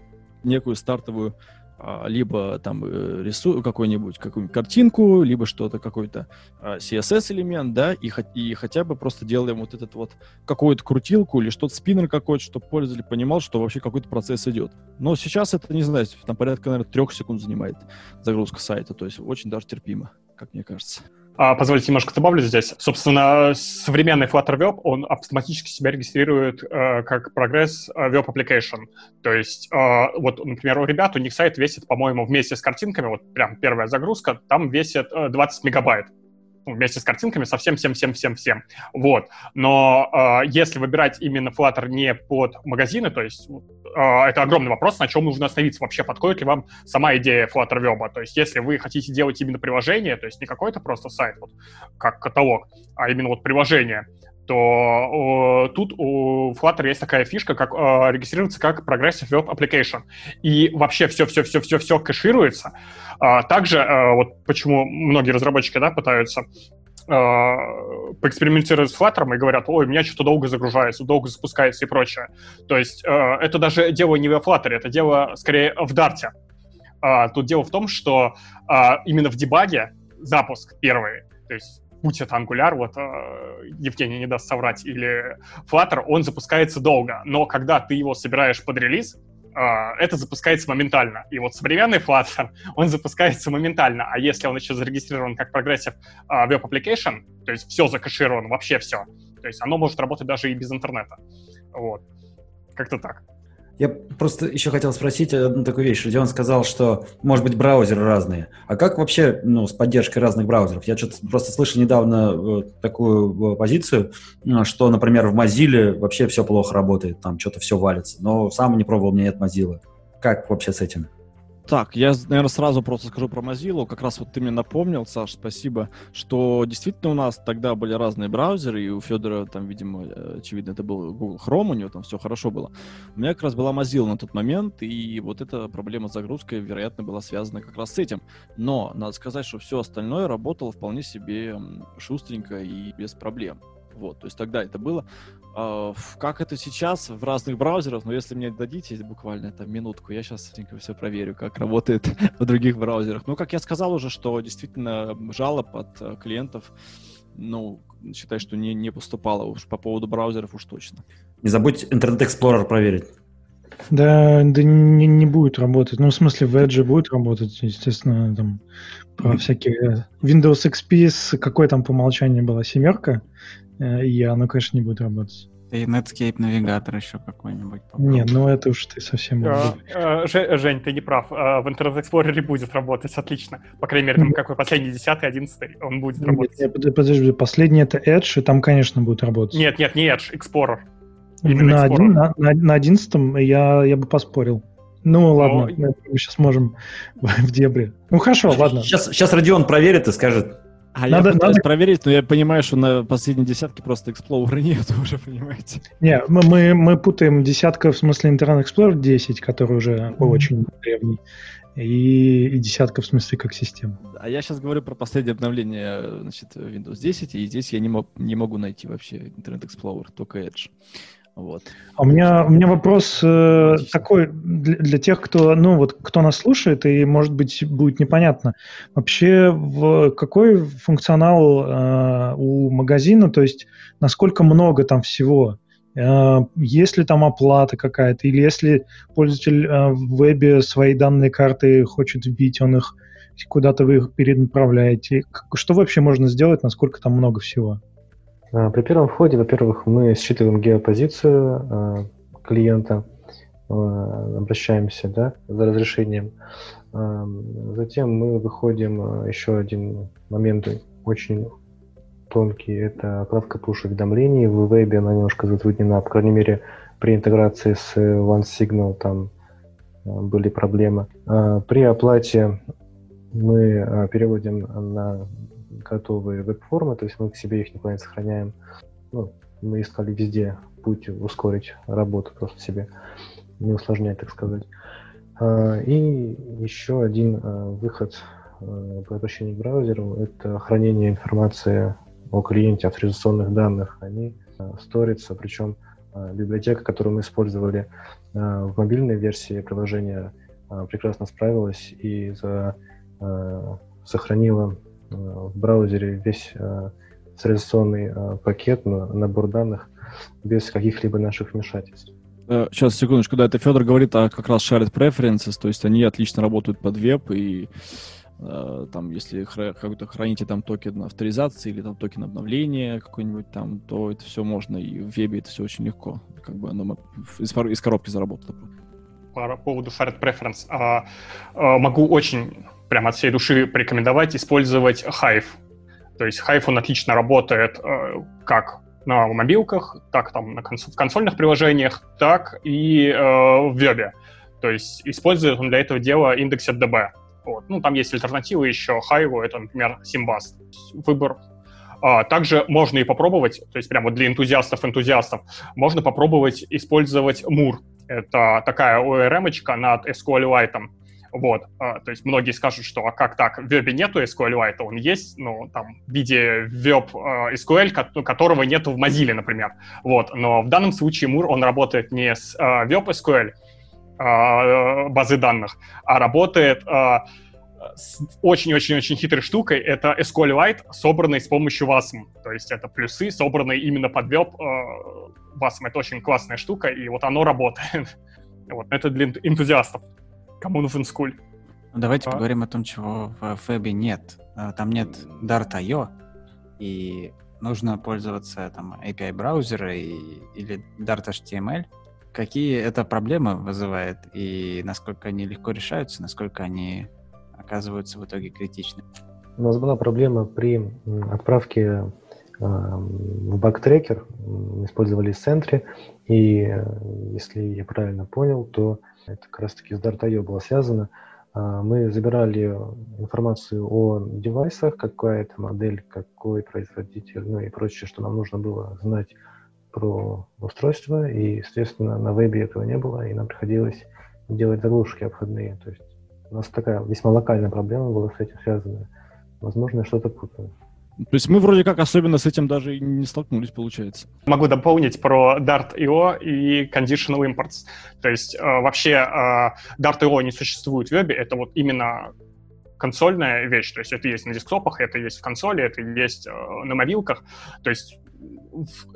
некую стартовую а, либо там э, рисую какой-нибудь какую-нибудь картинку, либо что-то какой-то а, CSS элемент, да, и, и хотя бы просто делаем вот этот вот какую-то крутилку или что-то спиннер какой-то, чтобы пользователь понимал, что вообще какой-то процесс идет. Но сейчас это не знаю, там порядка наверное трех секунд занимает загрузка сайта, то есть очень даже терпимо, как мне кажется. А, позвольте немножко добавлю здесь. Собственно, современный Flutter Web, он автоматически себя регистрирует э, как прогресс э, Web Application. То есть, э, вот, например, у ребят, у них сайт весит, по-моему, вместе с картинками, вот прям первая загрузка, там весит э, 20 мегабайт вместе с картинками совсем всем всем всем всем вот. Но э, если выбирать именно Flutter не под магазины то есть э, это огромный вопрос на чем нужно остановиться. Вообще подходит ли вам сама идея Flutter Web? То есть если вы хотите делать именно приложение то есть не какой-то просто сайт вот как каталог а именно вот приложение то э, тут у Flutter есть такая фишка, как э, регистрироваться как Progressive Web Application. И вообще все-все-все-все-все кэшируется. Э, также, э, вот почему многие разработчики да, пытаются э, поэкспериментировать с Flutter и говорят, ой, у меня что-то долго загружается, долго запускается и прочее. То есть э, это даже дело не в Flutter, это дело скорее в Dart. Э, тут дело в том, что э, именно в дебаге запуск первый, то есть будь это Angular, вот э, Евгений не даст соврать, или Flutter, он запускается долго. Но когда ты его собираешь под релиз, э, это запускается моментально. И вот современный Flutter, он запускается моментально. А если он еще зарегистрирован как Progressive э, Web Application, то есть все закэшировано, вообще все, то есть оно может работать даже и без интернета. Вот. Как-то так. Я просто еще хотел спросить одну такую вещь. Родион сказал, что, может быть, браузеры разные. А как вообще ну, с поддержкой разных браузеров? Я что-то просто слышал недавно э, такую э, позицию, э, что, например, в Mozilla вообще все плохо работает, там что-то все валится. Но сам не пробовал, у меня нет Mozilla. Как вообще с этим? Так, я, наверное, сразу просто скажу про Mozilla. Как раз вот ты мне напомнил, Саш, спасибо, что действительно у нас тогда были разные браузеры, и у Федора там, видимо, очевидно, это был Google Chrome, у него там все хорошо было. У меня как раз была Mozilla на тот момент, и вот эта проблема с загрузкой, вероятно, была связана как раз с этим. Но надо сказать, что все остальное работало вполне себе шустренько и без проблем. Вот, то есть тогда это было. А, как это сейчас в разных браузерах, но если мне дадите буквально там минутку, я сейчас все проверю, как работает в других браузерах. Ну, как я сказал уже, что действительно жалоб от э, клиентов ну, считай, что не, не поступало уж по поводу браузеров уж точно. Не забудь Internet Explorer проверить. Да, да не, не будет работать. Ну, в смысле, в Edge будет работать, естественно, там про всякие... Windows XP с какой там по умолчанию была семерка, э, и оно, конечно, не будет работать. И Netscape навигатор еще какой-нибудь. Не, ну это уж ты совсем... А, а, Жень, ты не прав. А, в Internet Explorer будет работать отлично. По крайней мере, там какой последний, 10 11 он будет работать. Нет, подожди, последний это Edge, и там, конечно, будет работать. Нет, нет, не Edge, Explorer. на, один, на, на, на 11 я, я бы поспорил. Ну, ладно, Но... мы сейчас можем в дебри. Ну, хорошо, ладно. Сейчас, сейчас Родион проверит и скажет, а надо, я пытаюсь надо... проверить, но я понимаю, что на последней десятке просто Explorer нет уже, понимаете. Не, мы, мы, мы путаем десятка, в смысле Internet Explorer 10, который уже mm-hmm. очень древний, и, и десятка в смысле как система. А я сейчас говорю про последнее обновление значит, Windows 10, и здесь я не, мог, не могу найти вообще Internet Explorer, только Edge. Вот. А у меня, у меня вопрос э, такой для, для тех, кто, ну вот, кто нас слушает, и, может быть, будет непонятно. Вообще, в какой функционал э, у магазина, то есть насколько много там всего? Э, есть ли там оплата какая-то? Или если пользователь э, в вебе свои данные карты хочет вбить, он их куда-то вы их перенаправляете? Что вообще можно сделать, насколько там много всего? А, при первом входе, во-первых, мы считываем геопозицию а, клиента, а, обращаемся да, за разрешением. Затем мы выходим, еще один момент очень тонкий, это отправка push-уведомлений. В вебе она немножко затруднена, по крайней мере, при интеграции с OneSignal там были проблемы. При оплате мы переводим на готовые веб-формы, то есть мы к себе их никуда не сохраняем. Ну, мы искали везде путь ускорить работу просто себе, не усложнять, так сказать. А, и еще один а, выход а, по обращению к браузеру – это хранение информации о клиенте, авторизационных данных. Они сторятся, причем библиотека, которую мы использовали в мобильной версии приложения, прекрасно справилась и за, сохранила в браузере весь э, авторизационный э, пакет, набор данных без каких-либо наших вмешательств. Сейчас, секундочку, да, это Федор говорит о как раз shared preferences, то есть они отлично работают под веб, и э, там, если хра- какой-то храните там токен авторизации или там токен обновления какой-нибудь там, то это все можно, и в вебе это все очень легко, как бы оно из, из коробки заработало. По поводу shared preference, а, а, могу очень прям от всей души порекомендовать использовать Hive. То есть Hive, он отлично работает э, как на мобилках, так там на конс- в консольных приложениях, так и э, в вебе. То есть использует он для этого дела DB. Вот. Ну, там есть альтернативы еще Hive, это, например, Simbast. Выбор а, также можно и попробовать, то есть прямо для энтузиастов-энтузиастов, можно попробовать использовать Moor. Это такая ORM-очка над SQLite. Вот, а, то есть многие скажут, что а как так, в вебе нету SQLite, он есть, ну, там, в виде веб а, SQL, ко- которого нету в Mozilla, например. Вот, но в данном случае Moore, он работает не с а, веб SQL а, базы данных, а работает а, с очень-очень-очень хитрой штукой. Это SQLite, собранный с помощью WASM. То есть это плюсы, собранные именно под веб а, WASM. Это очень классная штука, и вот оно работает. вот, это для энтузиастов. Кому нужен скуль? Ну, давайте а? поговорим о том, чего в Фэбе нет. А, там нет Dart.io, и нужно пользоваться там API браузера и, или Dart HTML. Какие это проблемы вызывает и насколько они легко решаются, насколько они оказываются в итоге критичны? У нас была проблема при отправке э, в бактрекер, использовали Sentry, и э, если я правильно понял, то это как раз-таки с Dart.io было связано. А, мы забирали информацию о девайсах, какая это модель, какой производитель, ну и прочее, что нам нужно было знать про устройство, и, естественно, на вебе этого не было, и нам приходилось делать заглушки обходные. То есть у нас такая весьма локальная проблема была с этим связана. Возможно, я что-то путаю. То есть мы вроде как особенно с этим даже и не столкнулись, получается. Могу дополнить про Dart.io и Conditional Imports. То есть э, вообще э, Dart.io не существует в вебе, это вот именно консольная вещь, то есть это есть на десктопах, это есть в консоли, это есть э, на мобилках, то есть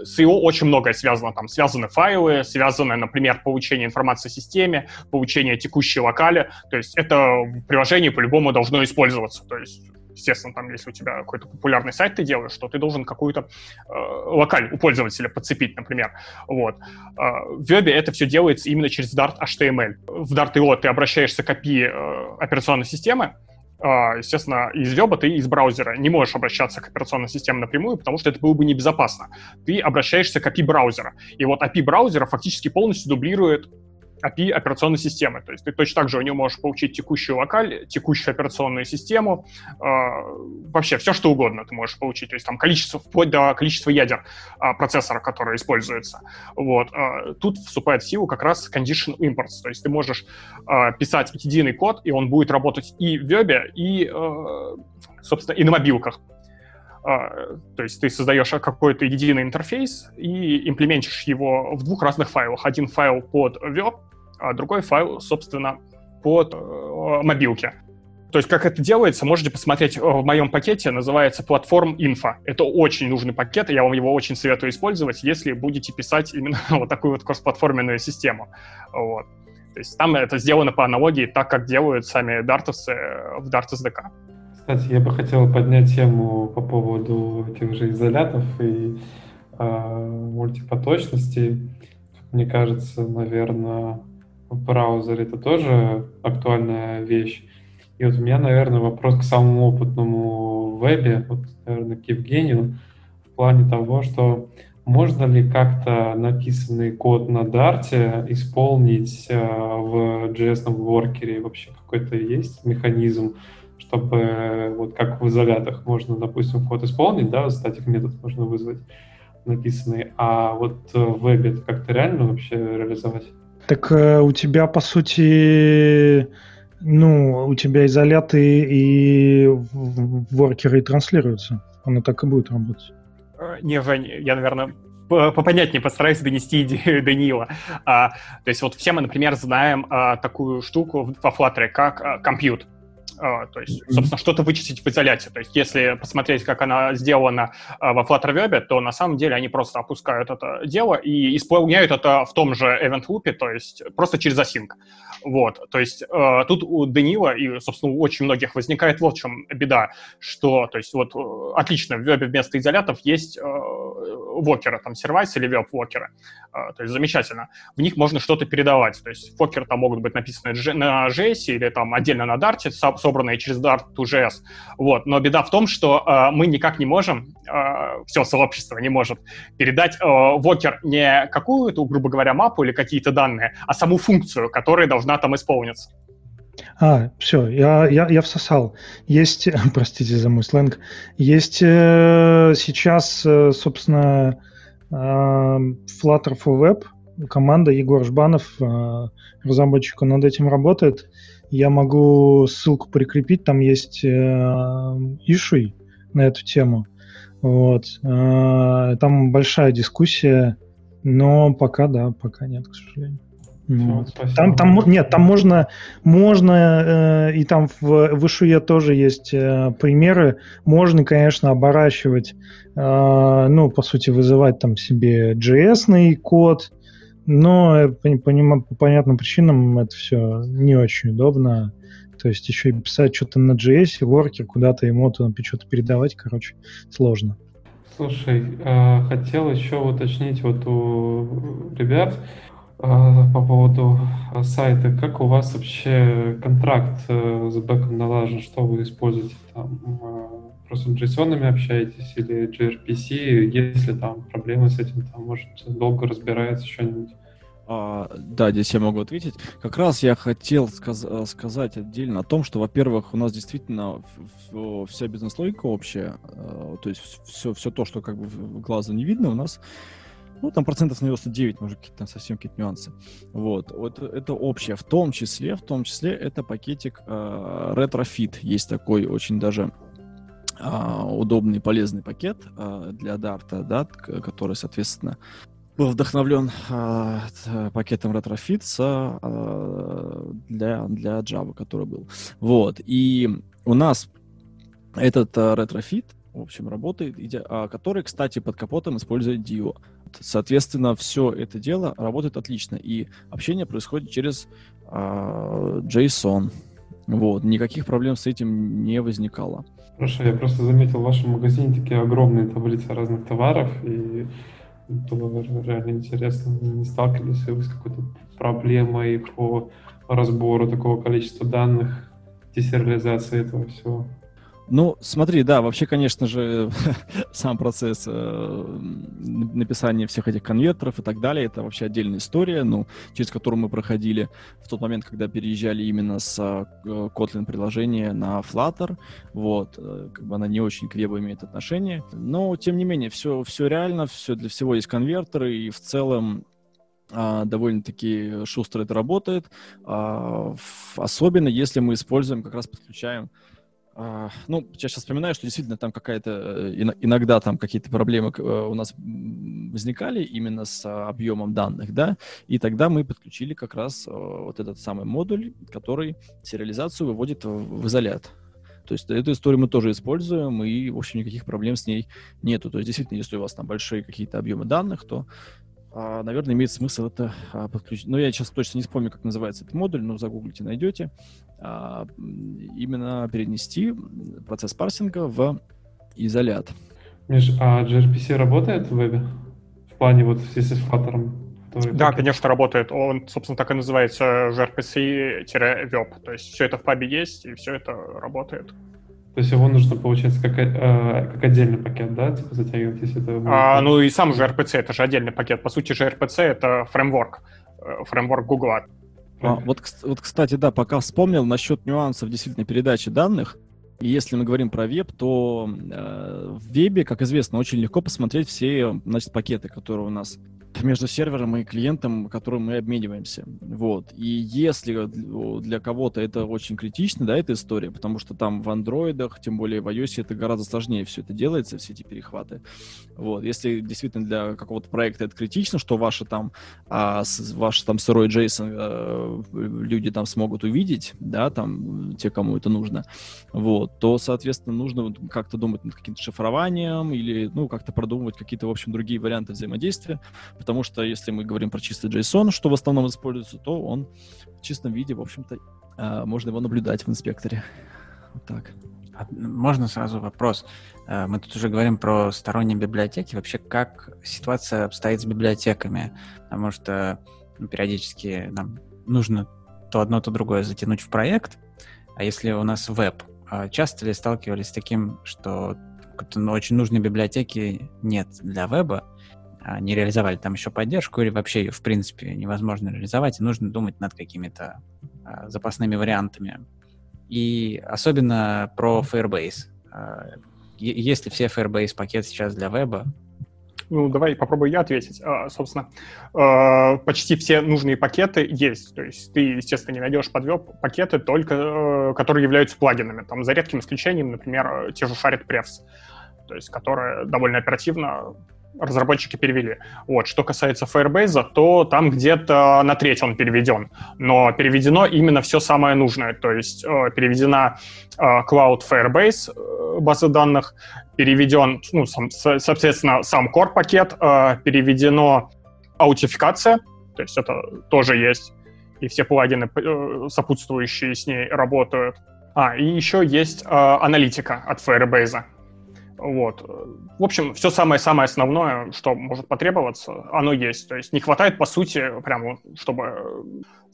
с IO очень многое связано. Там связаны файлы, связаны, например, получение информации о системе, получение текущей локали. То есть это в приложении по-любому должно использоваться. То есть естественно, там, если у тебя какой-то популярный сайт ты делаешь, то ты должен какую-то э, локаль у пользователя подцепить, например. Вот. Э, в Web это все делается именно через Dart HTML. В Dart.io ты обращаешься к API э, операционной системы, а, естественно, из веба ты из браузера не можешь обращаться к операционной системе напрямую, потому что это было бы небезопасно. Ты обращаешься к API браузера. И вот API браузера фактически полностью дублирует API операционной системы. То есть ты точно так же у него можешь получить текущую локаль, текущую операционную систему, э, вообще все, что угодно ты можешь получить. То есть там количество, вплоть до количества ядер э, процессора, которое используется. Вот. Э, тут вступает в силу как раз condition imports. То есть ты можешь э, писать единый код, и он будет работать и в вебе, и, э, собственно, и на мобилках. Uh, то есть ты создаешь какой-то единый интерфейс и имплементишь его в двух разных файлах. Один файл под веб, а другой файл, собственно, под э, мобилки. То есть, как это делается, можете посмотреть э, в моем пакете, называется Platform Info. Это очень нужный пакет, и я вам его очень советую использовать, если будете писать именно вот такую вот кроссплатформенную систему. Вот. То есть там это сделано по аналогии, так как делают сами дартовцы в Dart SDK. Кстати, я бы хотел поднять тему по поводу тех же изолятов и э, мультипоточности. Мне кажется, наверное, в браузере это тоже актуальная вещь. И вот у меня, наверное, вопрос к самому опытному вебе, вот, наверное, к Евгению, в плане того, что можно ли как-то написанный код на Dart исполнить э, в JS-воркере? Вообще какой-то есть механизм, чтобы вот как в изолятах можно, допустим, код исполнить, да, статик метод можно вызвать написанный, а вот в вебе это как-то реально вообще реализовать? Так э, у тебя, по сути, ну, у тебя изоляты и воркеры транслируются. Оно так и будет работать. Э, не, Жень, я, наверное, попонятнее постараюсь донести идею Данила. А, то есть вот все мы, например, знаем а, такую штуку во Flutter, как а, compute. А, то есть, собственно, что-то вычислить в изоляте. То есть, если посмотреть, как она сделана а, во Flutter Web, то на самом деле они просто опускают это дело и исполняют это в том же event loop, то есть просто через async. Вот, то есть э, тут у Данила и, собственно, у очень многих возникает вот в чем беда, что, то есть вот э, отлично, в вебе вместо изолятов есть э, вокеры, там, сервайс или веб-вокеры, э, то есть замечательно. В них можно что-то передавать, то есть вокеры там могут быть написаны на JS или там отдельно на Dart, собранные через Dart to JS, вот, но беда в том, что э, мы никак не можем, э, все сообщество не может передать э, вокер не какую-то, грубо говоря, мапу или какие-то данные, а саму функцию, которая должна должна там исполниться. А, все, я, я, я всосал. Есть, простите за мой сленг, есть э, сейчас, э, собственно, э, Flutter for Web, команда Егор Жбанов, э, разработчик, он над этим работает. Я могу ссылку прикрепить, там есть э, issue на эту тему. Вот. Э, там большая дискуссия, но пока, да, пока нет, к сожалению. Ну, там, там, нет, там можно, можно э, и там в, в Ишуе тоже есть э, примеры. Можно, конечно, оборачивать, э, ну, по сути, вызывать там себе JS код, но по, по, по понятным причинам это все не очень удобно. То есть еще и писать что-то на JS, воркер, куда-то ему что-то передавать, короче, сложно. Слушай, э, хотел еще уточнить вот у ребят, по поводу а, сайта, как у вас вообще контракт э, с бэком налажен, что вы используете там? А, просто JSON общаетесь или gRPC, если там проблемы с этим, там, может, долго разбирается что-нибудь? А, да, здесь я могу ответить. Как раз я хотел сказ- э, сказать отдельно о том, что, во-первых, у нас действительно вся бизнес-логика общая, э, то есть все, все то, что как бы глазу не видно, у нас ну, там процентов на 99, может, какие-то совсем какие-то нюансы. Вот. вот. Это общее. В том числе, в том числе, это пакетик э, Retrofit. Есть такой очень даже э, удобный, полезный пакет э, для Dart, да, который, соответственно, был вдохновлен э, пакетом Retrofit э, для, для Java, который был. Вот. И у нас этот э, Retrofit, в общем, работает, а, который, кстати, под капотом использует Dio. Соответственно, все это дело работает отлично, и общение происходит через э, JSON. Вот, никаких проблем с этим не возникало. Хорошо, я просто заметил в вашем магазине такие огромные таблицы разных товаров, и было реально интересно, не сталкивались ли вы с какой-то проблемой по разбору такого количества данных, десериализации этого всего? Ну, смотри, да, вообще, конечно же, сам процесс э, написания всех этих конвертеров и так далее, это вообще отдельная история, ну, через которую мы проходили в тот момент, когда переезжали именно с э, Kotlin приложения на Flutter, вот, э, как бы она не очень к вебу имеет отношение, но, тем не менее, все, все реально, все для всего есть конвертеры, и в целом а, довольно-таки шустро это работает, а, особенно если мы используем, как раз подключаем ну, я сейчас вспоминаю, что действительно там какая-то, э, иногда там какие-то проблемы э, у нас возникали именно с объемом данных, да, и тогда мы подключили как раз э, вот этот самый модуль, который сериализацию выводит в изолят. То есть эту историю мы тоже используем, и, в общем, никаких проблем с ней нету. То есть, действительно, если у вас там большие какие-то объемы данных, то а, наверное, имеет смысл это а, подключить. Но я сейчас точно не вспомню, как называется этот модуль, но загуглите, найдете. А, именно перенести процесс парсинга в изолят. Миш, а gRPC работает в вебе? В плане вот если с Flutter? Да, конечно, работает. Он, собственно, так и называется gRPC-web. То есть все это в пабе есть, и все это работает. То есть его нужно, получается, как, э, как отдельный пакет, да, типа затягивать, если это... А, ну и сам же RPC, это же отдельный пакет. По сути же RPC — это фреймворк, э, фреймворк Google. А, вот, вот, кстати, да, пока вспомнил насчет нюансов действительно передачи данных. И если мы говорим про веб, то э, в вебе, как известно, очень легко посмотреть все значит, пакеты, которые у нас между сервером и клиентом, которым мы обмениваемся. Вот. И если для кого-то это очень критично, да, эта история, потому что там в андроидах, тем более в iOS, это гораздо сложнее все это делается, все эти перехваты. Вот. Если действительно для какого-то проекта это критично, что ваши там, а, с, ваш там сырой JSON а, люди там смогут увидеть, да, там, те, кому это нужно, вот, то, соответственно, нужно как-то думать над каким-то шифрованием или, ну, как-то продумывать какие-то, в общем, другие варианты взаимодействия, потому что если мы говорим про чистый JSON, что в основном используется, то он в чистом виде, в общем-то, а, можно его наблюдать в инспекторе. Вот так. А, можно сразу вопрос? А, мы тут уже говорим про сторонние библиотеки. Вообще, как ситуация обстоит с библиотеками? Потому что ну, периодически нам нужно то одно, то другое затянуть в проект. А если у нас веб, часто ли сталкивались с таким, что ну, очень нужной библиотеки нет для веба, а, не реализовали там еще поддержку, или вообще ее, в принципе, невозможно реализовать, и нужно думать над какими-то а, запасными вариантами. И особенно про Firebase. А, есть ли все Firebase пакет сейчас для веба? Ну, давай попробую я ответить. А, собственно, а, почти все нужные пакеты есть. То есть ты, естественно, не найдешь под веб пакеты только, а, которые являются плагинами. Там, за редким исключением, например, те же Shared Prefs, то есть которые довольно оперативно разработчики перевели. Вот. Что касается Firebase, то там где-то на треть он переведен. Но переведено именно все самое нужное. То есть э, переведена э, Cloud Firebase э, базы данных, переведен, ну, сам, соответственно, сам core-пакет, э, переведено аутификация, то есть это тоже есть, и все плагины, э, сопутствующие с ней, работают. А, и еще есть э, аналитика от Firebase. Вот. В общем, все самое-самое основное, что может потребоваться, оно есть. То есть не хватает, по сути, прямо, чтобы,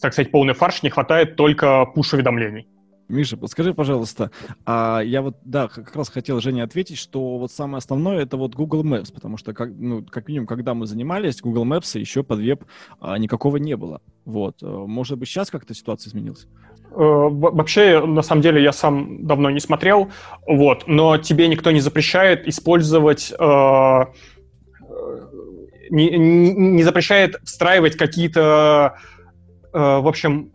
так сказать, полный фарш, не хватает только пуш-уведомлений. Миша, подскажи, пожалуйста, а я вот, да, как раз хотел Жене ответить, что вот самое основное это вот Google Maps, потому что, как, ну, как минимум, когда мы занимались, Google Maps еще под веб а, никакого не было. Вот. Может быть, сейчас как-то ситуация изменилась? Э, вообще, на самом деле, я сам давно не смотрел, вот, но тебе никто не запрещает использовать, э, э не, не запрещает встраивать какие-то, э, в общем,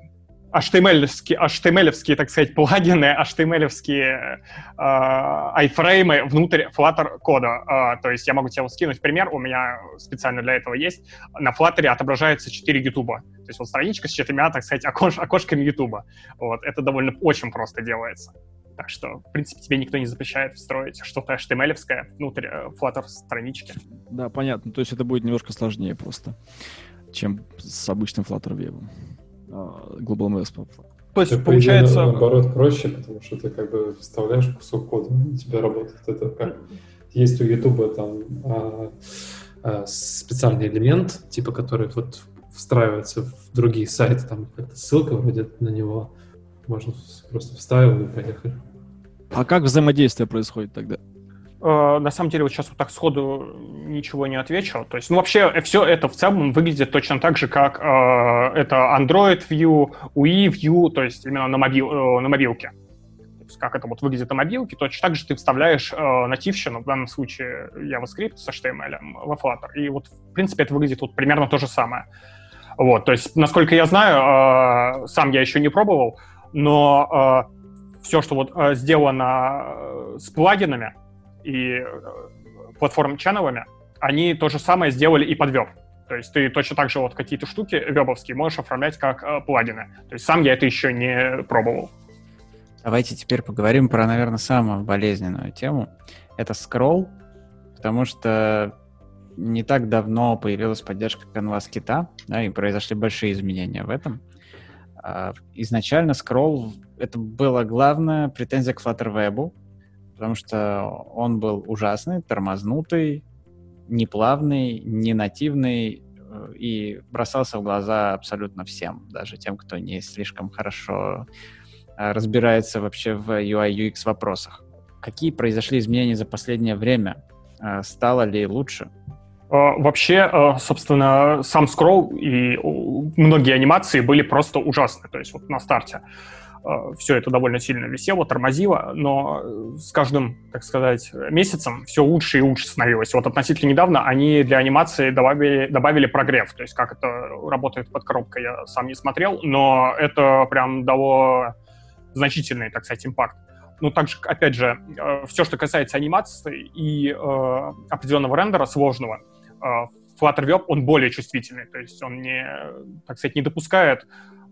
HTML-овские, HTML так сказать, плагины, HTML-овские э, айфреймы внутрь Flutter кода. Э, то есть я могу тебе вот скинуть пример, у меня специально для этого есть. На Flutter отображается 4 YouTube. То есть вот страничка с четырьмя, так сказать, окош, окошками YouTube. Вот, это довольно очень просто делается. Так что, в принципе, тебе никто не запрещает встроить что-то HTML-овское внутрь э, Flutter странички. Да, понятно. То есть это будет немножко сложнее просто, чем с обычным Flutter Web. А, Global Mail то есть, это, получается... Идее, наоборот, проще, потому что ты как бы вставляешь кусок кода, у тебя работает. Это как есть у YouTube там а, а, специальный элемент, типа который вот встраивается в другие сайты, там как-то ссылка вроде на него, можно просто вставил и поехали. А как взаимодействие происходит тогда? Э, на самом деле, вот сейчас вот так сходу ничего не отвечу. То есть, ну, вообще, все это в целом выглядит точно так же, как э, это Android View, UI View, то есть именно на, мобил, э, на мобилке. То есть, как это вот выглядит на мобилке, точно так же ты вставляешь э, нативщину, в данном случае JavaScript с HTML во Flutter. И вот, в принципе, это выглядит вот примерно то же самое. Вот, то есть, насколько я знаю, э, сам я еще не пробовал, но э, все, что вот э, сделано э, с плагинами, и э, платформ-ченнелами, они то же самое сделали и под веб. То есть ты точно так же вот какие-то штуки вебовские можешь оформлять как э, плагины. То есть сам я это еще не пробовал. Давайте теперь поговорим про, наверное, самую болезненную тему. Это скролл, потому что не так давно появилась поддержка Canvas кита, да, и произошли большие изменения в этом. А, изначально скролл — это была главная претензия к Flutter Web, потому что он был ужасный, тормознутый, неплавный, не нативный э, и бросался в глаза абсолютно всем, даже тем, кто не слишком хорошо э, разбирается вообще в UI UX вопросах. Какие произошли изменения за последнее время? Э, стало ли лучше? Вообще, собственно, сам скролл и многие анимации были просто ужасны, то есть вот на старте. Все это довольно сильно висело, тормозило, но с каждым, так сказать, месяцем все лучше и лучше становилось. Вот относительно недавно они для анимации добавили, добавили прогрев, то есть как это работает под коробкой, я сам не смотрел, но это прям дало значительный, так сказать, импакт. Ну, также, опять же, э, все, что касается анимации и э, определенного рендера сложного, э, Flutter Web, он более чувствительный, то есть он не, так сказать, не допускает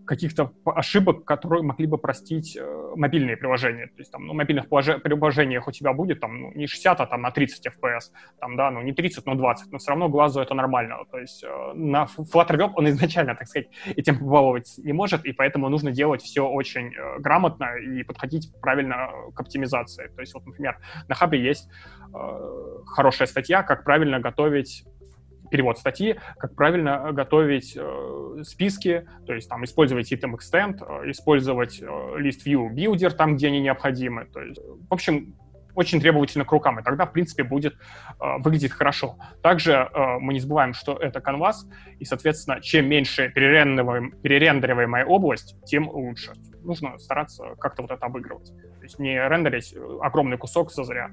каких-то ошибок, которые могли бы простить э, мобильные приложения. То есть там, ну, мобильных приложениях у тебя будет там ну, не 60, а там на 30 FPS, там, да, ну не 30, но 20, но все равно глазу это нормально. То есть э, на Flutter Web он изначально, так сказать, этим побаловать не может, и поэтому нужно делать все очень э, грамотно и подходить правильно к оптимизации. То есть вот, например, на Хабре есть э, хорошая статья, как правильно готовить перевод статьи, как правильно э, готовить э, списки, то есть там использовать item extend, э, использовать э, list view builder там, где они необходимы. То есть, в общем, очень требовательно к рукам, и тогда, в принципе, будет э, выглядеть хорошо. Также э, мы не забываем, что это канвас, и, соответственно, чем меньше перерендериваем, перерендериваемая область, тем лучше. Нужно стараться как-то вот это обыгрывать. То есть не рендерить э, огромный кусок зазря.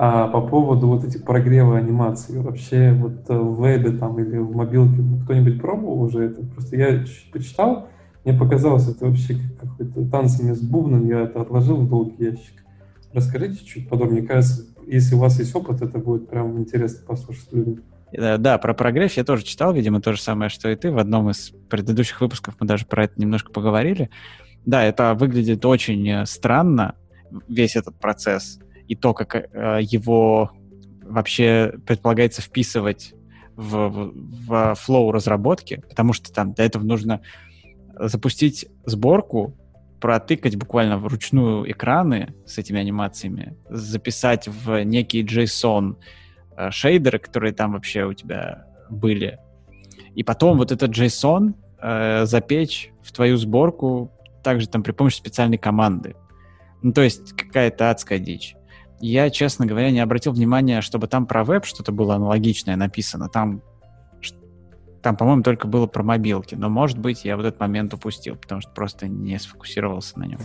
А по поводу вот этих прогрева анимации, вообще вот э, в вебе там или в мобилке кто-нибудь пробовал уже это? Просто я почитал, мне показалось это вообще какой-то танцами с бубном, я это отложил в долгий ящик. Расскажите чуть подробнее, кажется, если у вас есть опыт, это будет прям интересно послушать людям. Э, да, про прогресс я тоже читал, видимо, то же самое, что и ты. В одном из предыдущих выпусков мы даже про это немножко поговорили. Да, это выглядит очень э, странно, весь этот процесс и то, как э, его вообще предполагается вписывать в, в, в флоу разработки, потому что там для этого нужно запустить сборку, протыкать буквально вручную экраны с этими анимациями, записать в некий JSON э, шейдеры, которые там вообще у тебя были, и потом вот этот JSON э, запечь в твою сборку также там при помощи специальной команды. Ну, то есть какая-то адская дичь. Я, честно говоря, не обратил внимания, чтобы там про веб что-то было аналогичное написано. Там, там по-моему, только было про мобилки. Но, может быть, я вот этот момент упустил, потому что просто не сфокусировался на нем.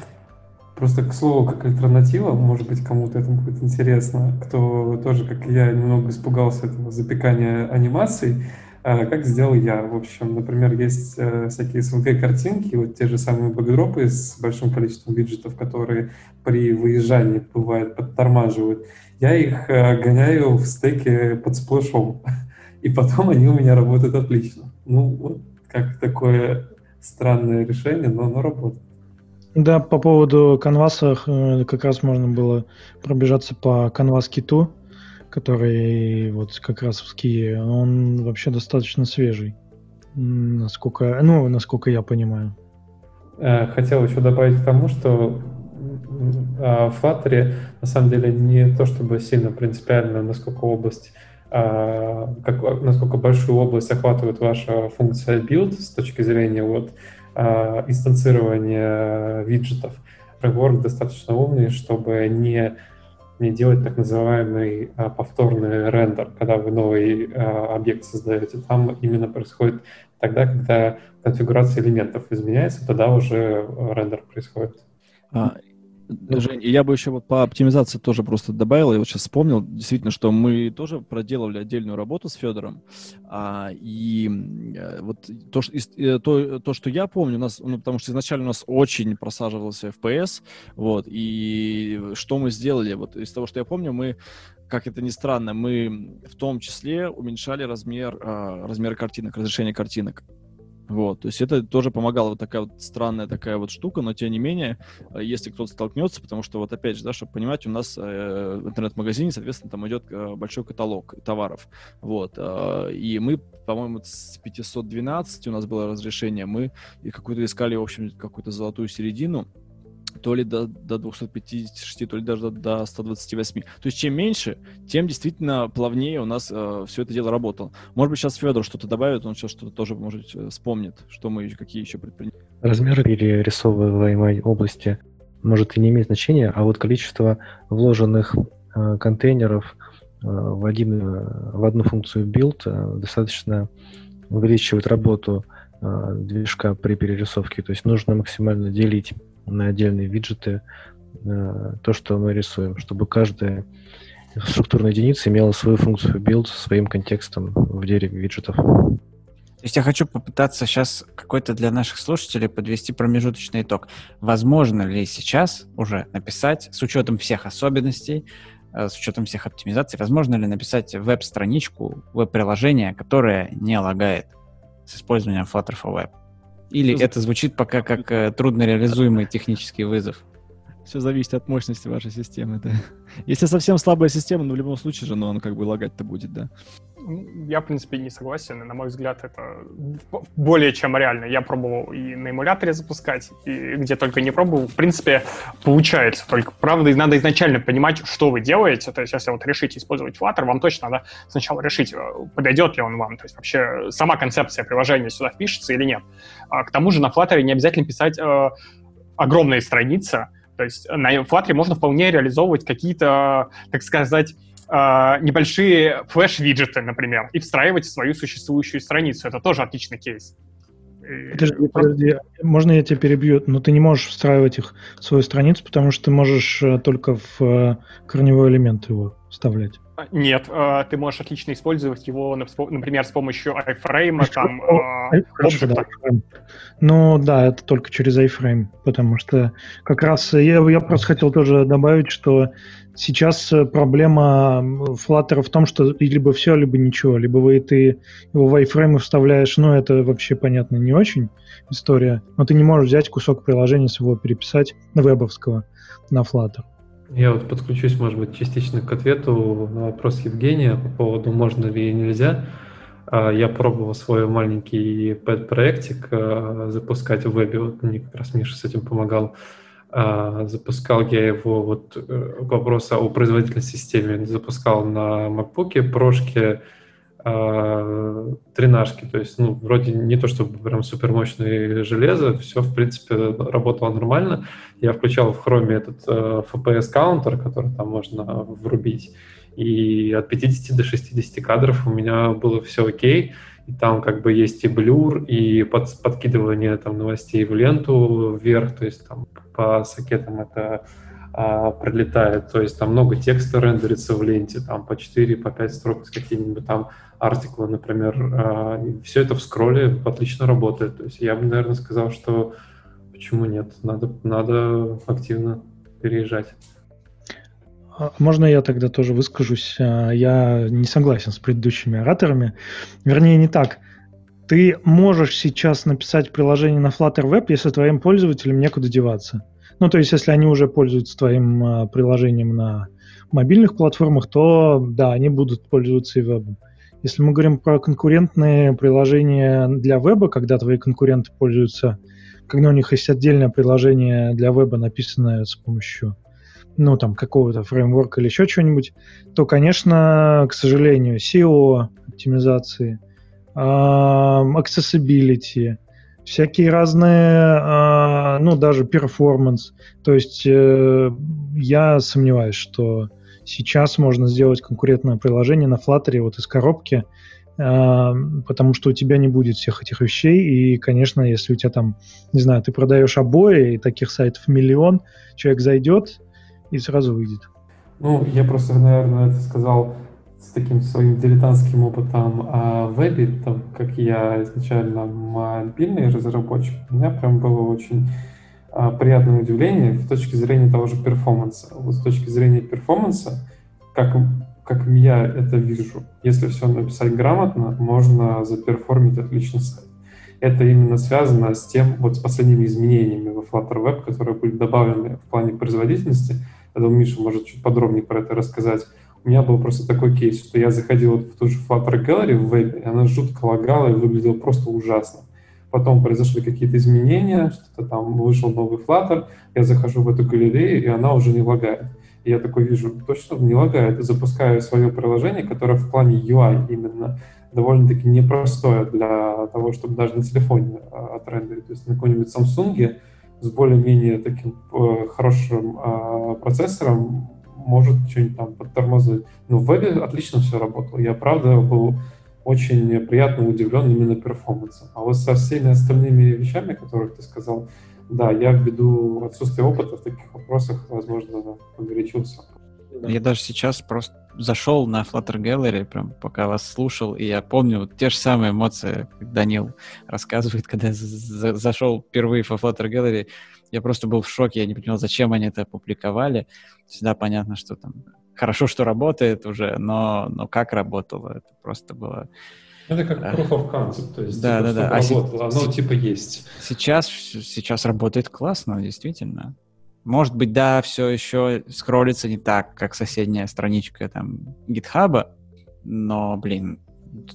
Просто, к слову, как альтернатива, может быть, кому-то это будет интересно, кто тоже, как я, немного испугался этого запекания анимаций, как сделал я. В общем, например, есть э, всякие SVG-картинки, вот те же самые бэкдропы с большим количеством виджетов, которые при выезжании, бывает, подтормаживают. Я их э, гоняю в стеке под сплэшом, и потом они у меня работают отлично. Ну, вот как такое странное решение, но оно работает. Да, по поводу канваса э, как раз можно было пробежаться по канвас киту, который вот как раз в ские. Он вообще достаточно свежий, насколько, ну, насколько я понимаю. Э, хотел еще добавить к тому, что а, в Flutter на самом деле не то чтобы сильно принципиально, насколько область а, как, насколько большую область охватывает ваша функция build с точки зрения вот а, инстанцирования виджетов. Framework достаточно умный, чтобы не, не делать так называемый а, повторный рендер, когда вы новый объект создаете. Там именно происходит тогда, когда конфигурация элементов изменяется, тогда уже рендер происходит. Ну, Жень, я бы еще вот по оптимизации тоже просто добавил, я вот сейчас вспомнил, действительно, что мы тоже проделывали отдельную работу с Федором, а, и а, вот то, что, э, то, то, что я помню, у нас, ну, потому что изначально у нас очень просаживался FPS, вот, и что мы сделали, вот из того, что я помню, мы как это ни странно, мы в том числе уменьшали размер, а, размер картинок, разрешение картинок. Вот, то есть это тоже помогало, вот такая вот странная такая вот штука, но тем не менее, э, если кто-то столкнется, потому что вот опять же, да, чтобы понимать, у нас э, в интернет-магазине, соответственно, там идет э, большой каталог товаров, вот, э, и мы, по-моему, с 512 у нас было разрешение, мы и какую-то искали, в общем, какую-то золотую середину, то ли до, до 256, то ли даже до, до 128. То есть чем меньше, тем действительно плавнее у нас э, все это дело работало. Может быть, сейчас Федор что-то добавит, он сейчас что-то тоже, может, э, вспомнит, что мы, какие еще предприняли. Размер перерисовываемой области может и не иметь значения, а вот количество вложенных э, контейнеров э, в, один, э, в одну функцию build э, достаточно увеличивает работу э, движка при перерисовке. То есть нужно максимально делить на отдельные виджеты э, то, что мы рисуем, чтобы каждая структурная единица имела свою функцию build со своим контекстом в дереве виджетов. То есть я хочу попытаться сейчас какой-то для наших слушателей подвести промежуточный итог. Возможно ли сейчас уже написать, с учетом всех особенностей, э, с учетом всех оптимизаций, возможно ли написать веб-страничку, веб-приложение, которое не лагает с использованием Flutter for Web? Или Все это звучит пока как э, трудно реализуемый технический вызов? Все зависит от мощности вашей системы, да. Если совсем слабая система, ну, в любом случае же, ну, он как бы лагать-то будет, да. Я, в принципе, не согласен, на мой взгляд, это более чем реально. Я пробовал и на эмуляторе запускать, и где только не пробовал. В принципе, получается. Только, правда, надо изначально понимать, что вы делаете. То есть, если вот решите использовать Flutter, вам точно надо сначала решить, э, подойдет ли он вам. То есть, вообще, сама концепция приложения сюда впишется или нет. А, к тому же, на Flutter не обязательно писать э, огромные страницы, то есть на Flutter можно вполне реализовывать какие-то, так сказать, а, небольшие флеш-виджеты, например, и встраивать в свою существующую страницу. Это тоже отличный кейс. Подожди, подожди, можно я тебя перебью? Но ты не можешь встраивать их в свою страницу, потому что ты можешь э, только в э, корневой элемент его вставлять. А, нет, а, ты можешь отлично использовать его, например, с помощью iFrame, там, Хорошо, да. Ну да, это только через iFrame, потому что как раз я, я просто хотел тоже добавить, что сейчас проблема Flutter в том, что либо все, либо ничего, либо вы ты его в iFrame вставляешь, ну это вообще понятно не очень история, но ты не можешь взять кусок приложения своего переписать вебовского на Flutter. Я вот подключусь, может быть, частично к ответу на вопрос Евгения по поводу можно ли и нельзя. А, я пробовал свой маленький пэт-проектик а, запускать в вебе, вот мне как раз Миша с этим помогал. А, запускал я его, вот э, к вопросу о производительной системе, запускал на MacBook, прошке, а, тренажки, то есть, ну, вроде не то чтобы прям супермощное железо, все, в принципе, работало нормально. Я включал в Chrome этот э, FPS-каунтер, который там можно врубить, и от 50 до 60 кадров у меня было все окей, и там как бы есть и блюр, и под, подкидывание там новостей в ленту вверх, то есть там по сокетам это а, пролетает, то есть там много текста рендерится в ленте, там по 4, по 5 строк с какими-нибудь там артиклы, например. А, все это в скролле отлично работает. То есть я бы, наверное, сказал, что почему нет, надо, надо активно переезжать. А, можно я тогда тоже выскажусь? А, я не согласен с предыдущими ораторами. Вернее, не так. ты можешь сейчас написать приложение на Flutter Web, если твоим пользователям некуда деваться. Ну, то есть, если они уже пользуются твоим э, приложением на мобильных платформах, то да, они будут пользоваться и вебом. Если мы говорим про конкурентные приложения для веба, когда твои конкуренты пользуются, когда у них есть отдельное приложение для веба, написанное с помощью ну, там, какого-то фреймворка или еще чего-нибудь, то, конечно, к сожалению, SEO, оптимизации, accessibility, всякие разные, ну, даже performance. То есть э, я сомневаюсь, что сейчас можно сделать конкурентное приложение на Flutter вот из коробки, потому что у тебя не будет всех этих вещей, и, конечно, если у тебя там, не знаю, ты продаешь обои, и таких сайтов миллион, человек зайдет и сразу выйдет. Ну, я просто, наверное, это сказал с таким своим дилетантским опытом о вебе, так как я изначально мобильный разработчик, у меня прям было очень а, приятное удивление с точки зрения того же перформанса. Вот с точки зрения перформанса, как, как я это вижу, если все написать грамотно, можно заперформить отлично сайт. Это именно связано с тем, вот с последними изменениями в Flutter Web, которые были добавлены в плане производительности. Я думаю, Миша может чуть подробнее про это рассказать у меня был просто такой кейс, что я заходил в ту же Flutter Gallery в вебе, и она жутко лагала и выглядела просто ужасно. Потом произошли какие-то изменения, что-то там вышел новый Flutter, я захожу в эту галерею, и она уже не лагает. И я такой вижу, точно не лагает, и запускаю свое приложение, которое в плане UI именно довольно-таки непростое для того, чтобы даже на телефоне а, отрендерить. То есть на каком-нибудь Samsung с более-менее таким э, хорошим э, процессором может что-нибудь там подтормозить. Но в вебе отлично все работало. Я, правда, был очень приятно удивлен именно перформансом. А вот со всеми остальными вещами, которых ты сказал, да, я ввиду отсутствия опыта в таких вопросах, возможно, погорячился. Я даже сейчас просто зашел на Flutter Gallery, прям пока вас слушал, и я помню те же самые эмоции, как Данил рассказывает, когда я зашел впервые во Flutter Gallery, я просто был в шоке, я не понимал, зачем они это опубликовали. Всегда понятно, что там хорошо, что работает уже, но, но как работало, это просто было... Это как proof of concept, то есть да, типа, да, да. А работало, оно типа есть. Сейчас, сейчас работает классно, действительно. Может быть, да, все еще скроллится не так, как соседняя страничка там гитхаба, но, блин,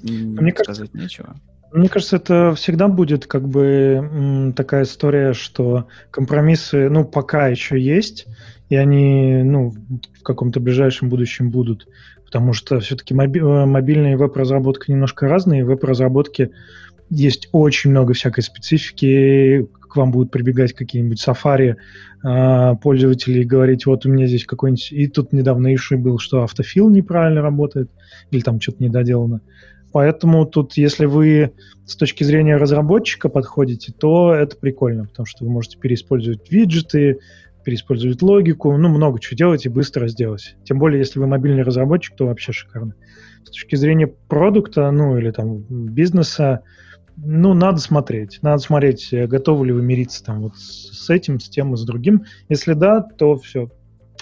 Мне сказать кажется, нечего. Мне кажется, это всегда будет как бы такая история, что компромиссы, ну, пока еще есть, и они, ну, в каком-то ближайшем будущем будут, потому что все-таки моби- э, мобильная веб-разработка немножко разные, в веб-разработке есть очень много всякой специфики, к вам будут прибегать какие-нибудь сафари э, пользователи и говорить, вот у меня здесь какой-нибудь... И тут недавно иши был, что автофил неправильно работает, или там что-то недоделано. Поэтому тут, если вы с точки зрения разработчика подходите, то это прикольно, потому что вы можете переиспользовать виджеты, переиспользовать логику, ну, много чего делать и быстро сделать. Тем более, если вы мобильный разработчик, то вообще шикарно. С точки зрения продукта, ну, или там бизнеса, ну, надо смотреть. Надо смотреть, готовы ли вы мириться там вот с этим, с тем и с другим. Если да, то все,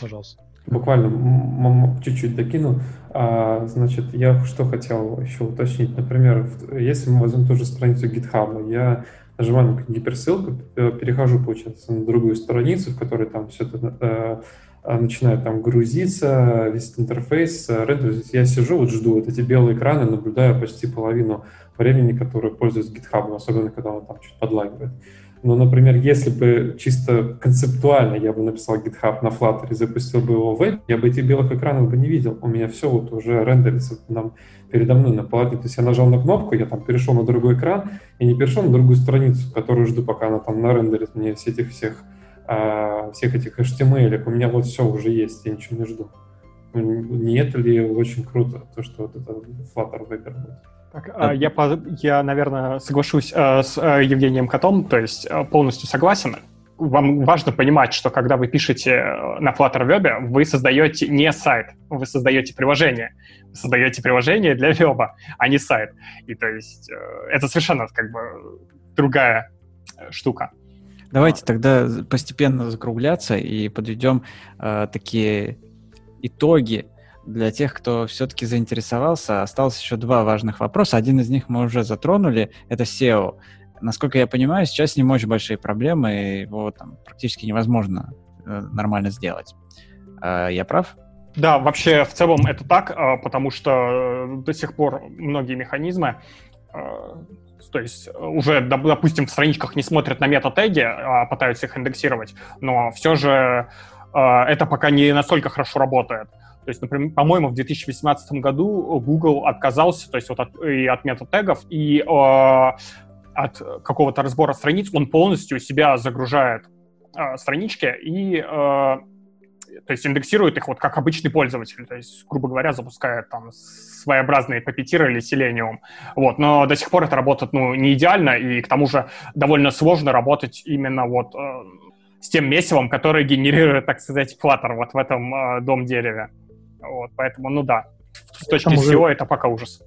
пожалуйста. Буквально чуть-чуть докину. А, значит, я что хотел еще уточнить. Например, если мы возьмем ту же страницу GitHub, я нажимаю на гиперссылку, э, перехожу, получается, на другую страницу, в которой там все это э, э, начинает там грузиться, весь интерфейс, рендерить. Я сижу, вот жду вот эти белые экраны, наблюдаю почти половину времени, которое пользуюсь GitHub, особенно когда он там чуть подлагивает. Но, например, если бы чисто концептуально я бы написал GitHub на Flutter и запустил бы его в веб, я бы этих белых экранов бы не видел. У меня все вот уже рендерится нам передо мной на полотне. То есть я нажал на кнопку, я там перешел на другой экран и не перешел на другую страницу, которую жду, пока она там нарендерит мне все этих всех, а, всех этих HTML. У меня вот все уже есть, я ничего не жду. Ну, не это ли очень круто, то, что вот это Flutter да. Я, я, наверное, соглашусь э, с э, Евгением Котом, то есть э, полностью согласен. Вам важно понимать, что когда вы пишете на Flutter Web, вы создаете не сайт, вы создаете приложение. Вы создаете приложение для веба, а не сайт. И то есть это совершенно как бы другая штука. Давайте тогда постепенно закругляться и подведем э, такие итоги для тех, кто все-таки заинтересовался, осталось еще два важных вопроса. Один из них мы уже затронули, это SEO. Насколько я понимаю, сейчас с ним очень большие проблемы, его там практически невозможно э, нормально сделать. Э, я прав? Да, вообще в целом это так, э, потому что до сих пор многие механизмы то есть уже, допустим, в страничках не смотрят на мета-теги, а пытаются их индексировать, но все же это пока не настолько хорошо работает. То есть, например, по-моему, в 2018 году Google отказался, то есть вот от, и от мета-тегов, и э, от какого-то разбора страниц он полностью себя загружает э, странички и э, то есть индексирует их вот как обычный пользователь, то есть, грубо говоря, запускает там своеобразные папетиры или Selenium. Вот, но до сих пор это работает, ну, не идеально, и к тому же довольно сложно работать именно вот э, с тем месивом, которое генерирует, так сказать, Flutter вот в этом э, дом-дереве. Вот, поэтому, ну да, с точки зрения уже... это пока ужас.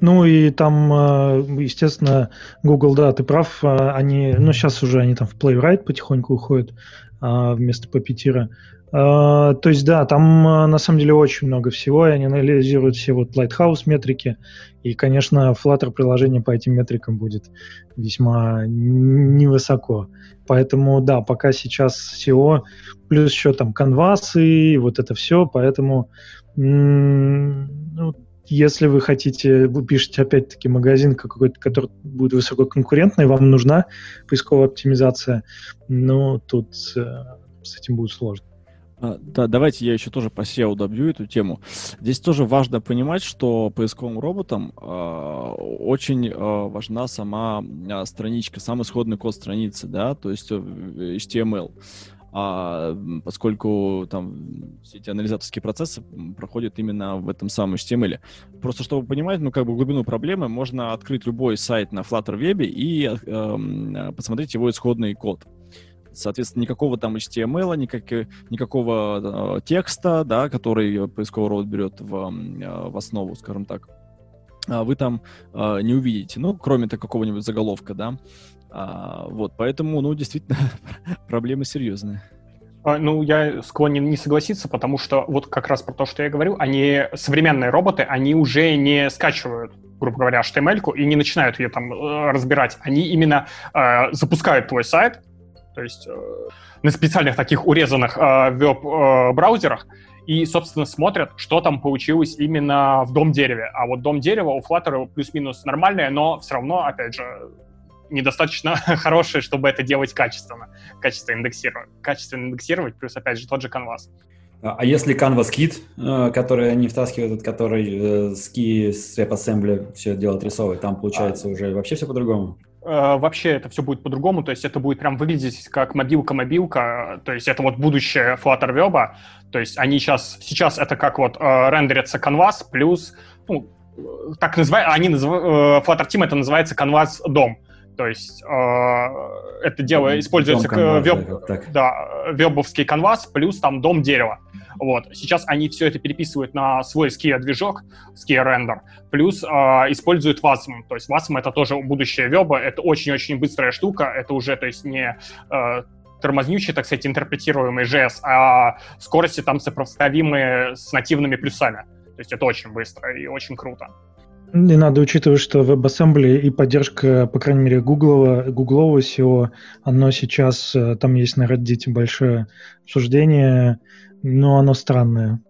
Ну и там, э, естественно, Google, да, ты прав, э, они, ну сейчас уже они там в Playwright потихоньку уходят а, вместо Puppeteer. А, то есть, да, там а, на самом деле очень много всего, и они анализируют все вот Lighthouse метрики, и, конечно, Flutter приложение по этим метрикам будет весьма невысоко. Поэтому, да, пока сейчас SEO, плюс еще там канвасы и вот это все, поэтому ну, если вы хотите, вы пишете опять-таки магазин какой-то, который будет высококонкурентный, вам нужна поисковая оптимизация, но тут э, с этим будет сложно. А, да, давайте я еще тоже по SEO добью эту тему. Здесь тоже важно понимать, что поисковым роботам э, очень э, важна сама э, страничка, сам исходный код страницы, да, то есть HTML. А, поскольку там все эти анализаторские процессы проходят именно в этом самом HTML. Просто чтобы понимать, ну, как бы глубину проблемы, можно открыть любой сайт на Flutter Web и э, посмотреть его исходный код. Соответственно, никакого там HTML, никак, никакого э, текста, да, который поисковый робот берет в, э, в основу, скажем так, а вы там э, не увидите. Ну, кроме-то какого-нибудь заголовка, да. А, вот, поэтому, ну, действительно, проблемы серьезные. А, ну, я склонен не согласиться, потому что вот как раз про то, что я говорю, они, современные роботы, они уже не скачивают, грубо говоря, HTML и не начинают ее там э, разбирать. Они именно э, запускают твой сайт, то есть э, на специальных таких урезанных э, веб-браузерах, и, собственно, смотрят, что там получилось именно в дом дереве. А вот дом дерева у Flutter плюс-минус нормальное, но все равно, опять же, недостаточно хорошее, чтобы это делать качественно, качественно индексировать, качественно индексировать, плюс, опять же, тот же Canvas. А, а если Canvas Kit, э, который они втаскивают, который ски с WebAssembly все дело отрисовывает, там получается а... уже вообще все по-другому? Э, вообще это все будет по-другому, то есть это будет прям выглядеть как мобилка-мобилка, то есть это вот будущее Flutter Web, то есть они сейчас, сейчас это как вот э, рендерится Canvas плюс, ну, так называют, они называют, э, Flutter Team это называется Canvas дом, то есть э, это дело используется дом веб, да, вебовский канвас плюс там дом дерева. Вот. Сейчас они все это переписывают на свой Skia-движок, Skia Render, плюс э, используют Wasm. То есть Wasm — это тоже будущее веба, это очень-очень быстрая штука, это уже, то есть, не э, тормознючий, так сказать, интерпретируемый JS, а скорости там сопоставимые с нативными плюсами. То есть это очень быстро и очень круто. И надо учитывать, что WebAssembly и поддержка, по крайней мере, Google, гуглового SEO, оно сейчас, э, там есть на Reddit большое обсуждение, но оно странное.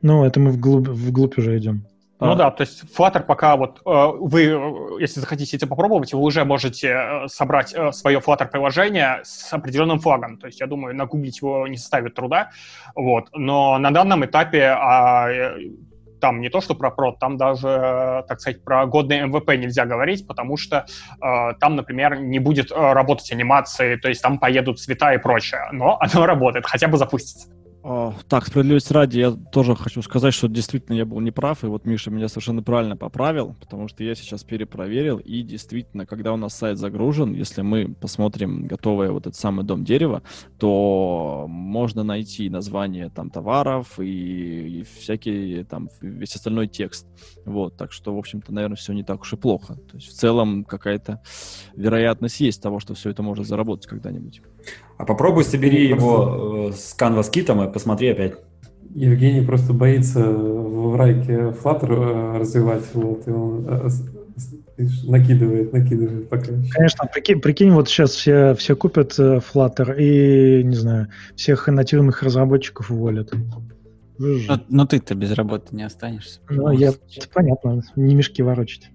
Ну, это мы вглубь, вглубь уже идем. Ну а. да, то есть Flutter пока вот э, вы, э, если захотите это попробовать, вы уже можете собрать свое Flutter приложение с определенным флагом. То есть я думаю, нагуглить его не составит труда. Вот. Но на данном этапе а, там не то, что про прод, там даже, так сказать, про годный МВП нельзя говорить, потому что э, там, например, не будет э, работать анимации, то есть там поедут цвета и прочее, но оно работает, хотя бы запустится. Так, справедливости ради, я тоже хочу сказать, что действительно я был неправ, и вот Миша меня совершенно правильно поправил, потому что я сейчас перепроверил, и действительно, когда у нас сайт загружен, если мы посмотрим готовый вот этот самый дом дерева, то можно найти название там товаров и, и всякий там весь остальной текст. Вот, так что, в общем-то, наверное, все не так уж и плохо. То есть в целом какая-то вероятность есть того, что все это можно заработать когда-нибудь. А попробуй собери его э, с Canvas китом и посмотри опять. Евгений просто боится в райке Flutter э, развивать, вот, и он э, накидывает, накидывает пока. Конечно, прикинь, прикинь, вот сейчас все, все купят Flutter и, не знаю, всех нативных разработчиков уволят. Но, но ты-то без работы не останешься. Ну, я, это понятно, не мешки ворочать.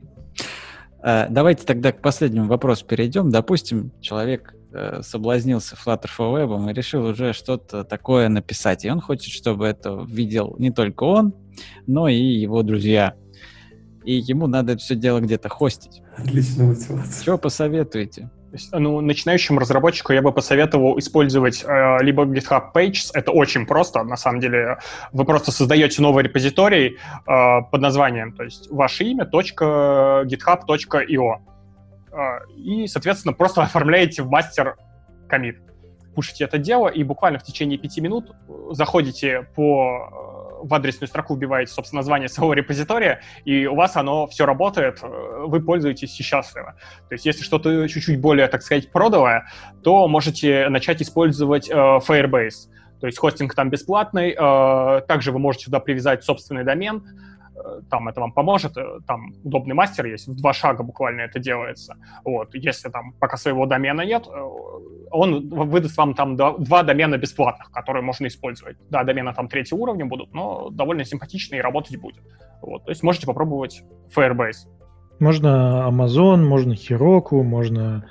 Давайте тогда к последнему вопросу перейдем. Допустим, человек соблазнился Flutter for Web и решил уже что-то такое написать. И он хочет, чтобы это видел не только он, но и его друзья. И ему надо это все дело где-то хостить. Отличная мотивация. Что посоветуете? ну, начинающему разработчику я бы посоветовал использовать э, либо GitHub Pages, это очень просто, на самом деле. Вы просто создаете новый репозиторий э, под названием, то есть ваше имя, .github.io и, соответственно, просто оформляете в мастер комит. Пушите это дело, и буквально в течение пяти минут заходите по э, в адресную строку вбиваете, собственно, название своего репозитория, и у вас оно все работает, э, вы пользуетесь и счастливы. То есть, если что-то чуть-чуть более, так сказать, продовое, то можете начать использовать э, Firebase. То есть хостинг там бесплатный, э, также вы можете сюда привязать собственный домен, Э, там это вам поможет, э, там удобный мастер есть, в два шага буквально это делается. Вот, если там пока своего домена нет, э, он выдаст вам там два домена бесплатных, которые можно использовать. Да, домены там третьего уровня будут, но довольно симпатичные и работать будет. Вот, то есть можете попробовать Firebase. Можно Amazon, можно Heroku, можно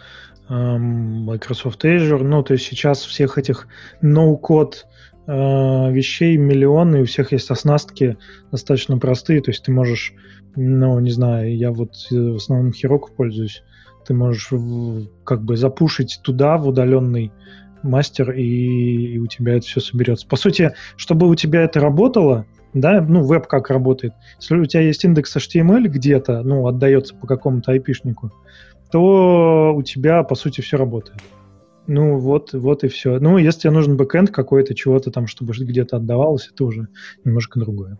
эм, Microsoft Azure. Ну, то есть сейчас всех этих no-code Э, вещей миллион, и у всех есть оснастки достаточно простые, то есть ты можешь, ну, не знаю, я вот э, в основном Heroku пользуюсь, ты можешь как бы запушить туда, в удаленный мастер, и, и у тебя это все соберется. По сути, чтобы у тебя это работало, да, ну, веб как работает, если у тебя есть индекс HTML где-то, ну, отдается по какому-то айпишнику, то у тебя, по сути, все работает. Ну, вот, вот и все. Ну, если тебе нужен бэкэнд какой-то, чего-то там, чтобы где-то отдавалось, это уже немножко другое.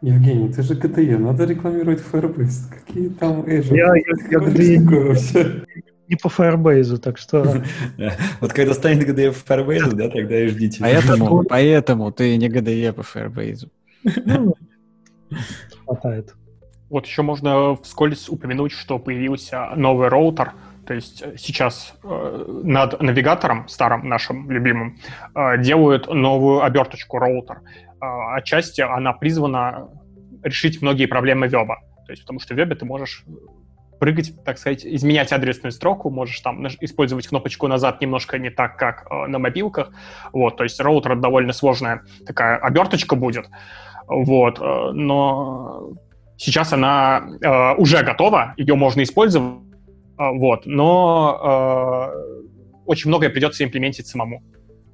Евгений, ты же КТЕ, надо рекламировать Firebase. Какие там Azure? Я, я, я КТЕ не по Firebase, так что... Вот когда станет GDE по Firebase, да, тогда и ждите. Поэтому, поэтому ты не GDE по Firebase. Ну, хватает. Вот еще можно вскользь упомянуть, что появился новый роутер — то есть э, сейчас э, над навигатором, старым нашим любимым, э, делают новую оберточку роутер. Отчасти она призвана решить многие проблемы веба. То есть потому что в вебе ты можешь прыгать, так сказать, изменять адресную строку, можешь там использовать кнопочку назад немножко не так, как на мобилках. Вот, то есть роутер довольно сложная такая оберточка будет. Вот, но сейчас она уже готова, ее можно использовать вот, но э, очень многое придется имплементить самому.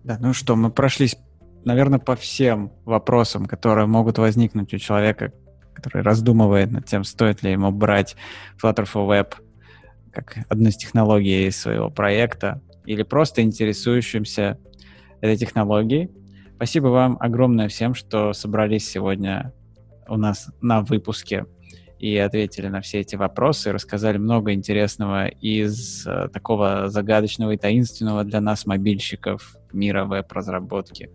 Да, ну что, мы прошлись, наверное, по всем вопросам, которые могут возникнуть у человека, который раздумывает над тем, стоит ли ему брать Flutter for Web как одну из технологий своего проекта, или просто интересующимся этой технологией. Спасибо вам огромное всем, что собрались сегодня у нас на выпуске и ответили на все эти вопросы, рассказали много интересного из э, такого загадочного и таинственного для нас мобильщиков мира веб-разработки.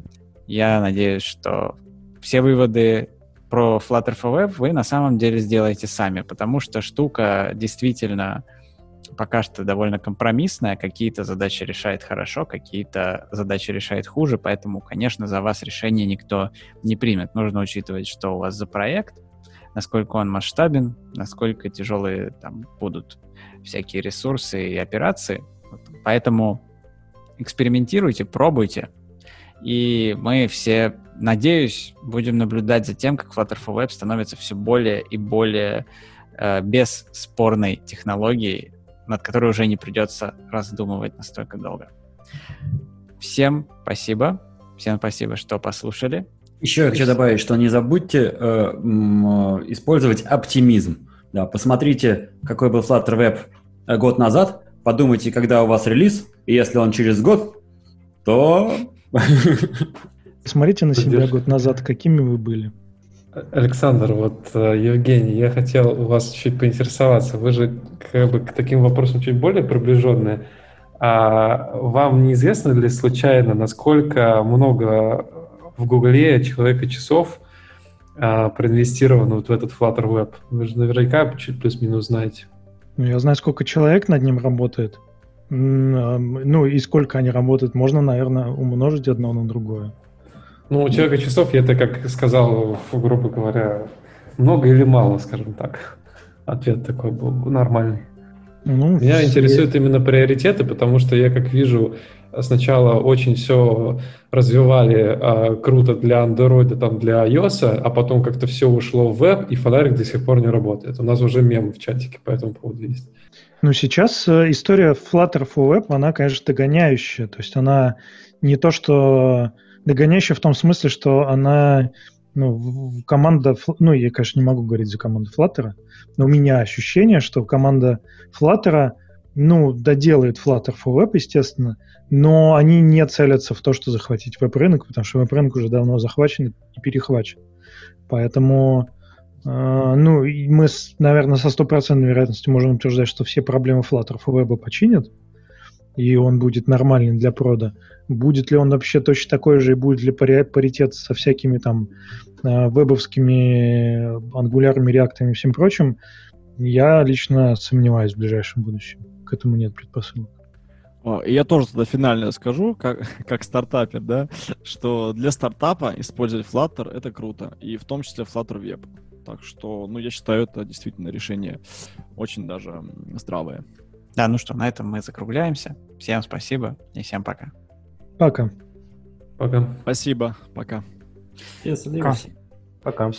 Я надеюсь, что все выводы про Flutter for Web вы на самом деле сделаете сами, потому что штука действительно пока что довольно компромиссная, какие-то задачи решает хорошо, какие-то задачи решает хуже, поэтому, конечно, за вас решение никто не примет. Нужно учитывать, что у вас за проект — насколько он масштабен, насколько тяжелые там будут всякие ресурсы и операции. Поэтому экспериментируйте, пробуйте. И мы все, надеюсь, будем наблюдать за тем, как Flutter for Web становится все более и более э, бесспорной технологией, над которой уже не придется раздумывать настолько долго. Всем спасибо. Всем спасибо, что послушали. Еще я хочу добавить, что не забудьте э, э, использовать оптимизм. Да, посмотрите, какой был Flutter Web э, год назад, подумайте, когда у вас релиз, и если он через год, то... Смотрите на себя год назад, какими вы были. Александр, вот э, Евгений, я хотел у вас чуть поинтересоваться. Вы же как бы к таким вопросам чуть более приближенные. А вам неизвестно ли случайно, насколько много в Гугле человека часов а, проинвестировано вот в этот Flutter Web? Вы же наверняка чуть плюс-минус знаете. Ну, я знаю, сколько человек над ним работает. Ну, и сколько они работают, можно, наверное, умножить одно на другое. Ну, у человека часов, я это как сказал, грубо говоря, много или мало, скажем так. Ответ такой был нормальный. Ну, Меня все... интересуют именно приоритеты, потому что я как вижу, сначала очень все развивали а, круто для Android, там для iOS, а потом как-то все ушло в веб, и фонарик до сих пор не работает. У нас уже мем в чатике по этому поводу есть. Ну, сейчас э, история Flutter for Web, она, конечно, догоняющая. То есть она не то, что догоняющая в том смысле, что она ну, команда, ну, я, конечно, не могу говорить за команду Flutter, но у меня ощущение, что команда Flutter, ну, доделает Flutter for Web, естественно, но они не целятся в то, что захватить веб-рынок, потому что веб-рынок уже давно захвачен и перехвачен. Поэтому, э, ну, мы, наверное, со стопроцентной вероятностью можем утверждать, что все проблемы Flutter for Web починят, и он будет нормальный для прода. Будет ли он вообще точно такой же, и будет ли паритет со всякими там э, вебовскими ангулярными реактами и всем прочим, я лично сомневаюсь в ближайшем будущем. К этому нет предпосылок. И я тоже тогда финально скажу, как, как стартапер, да, что для стартапа использовать Flutter — это круто, и в том числе Flutter Web. Так что, ну, я считаю, это действительно решение очень даже здравое. Да, ну что, на этом мы закругляемся. Всем спасибо и всем пока. Пока. Пока. Спасибо. Пока. Пока. Пока.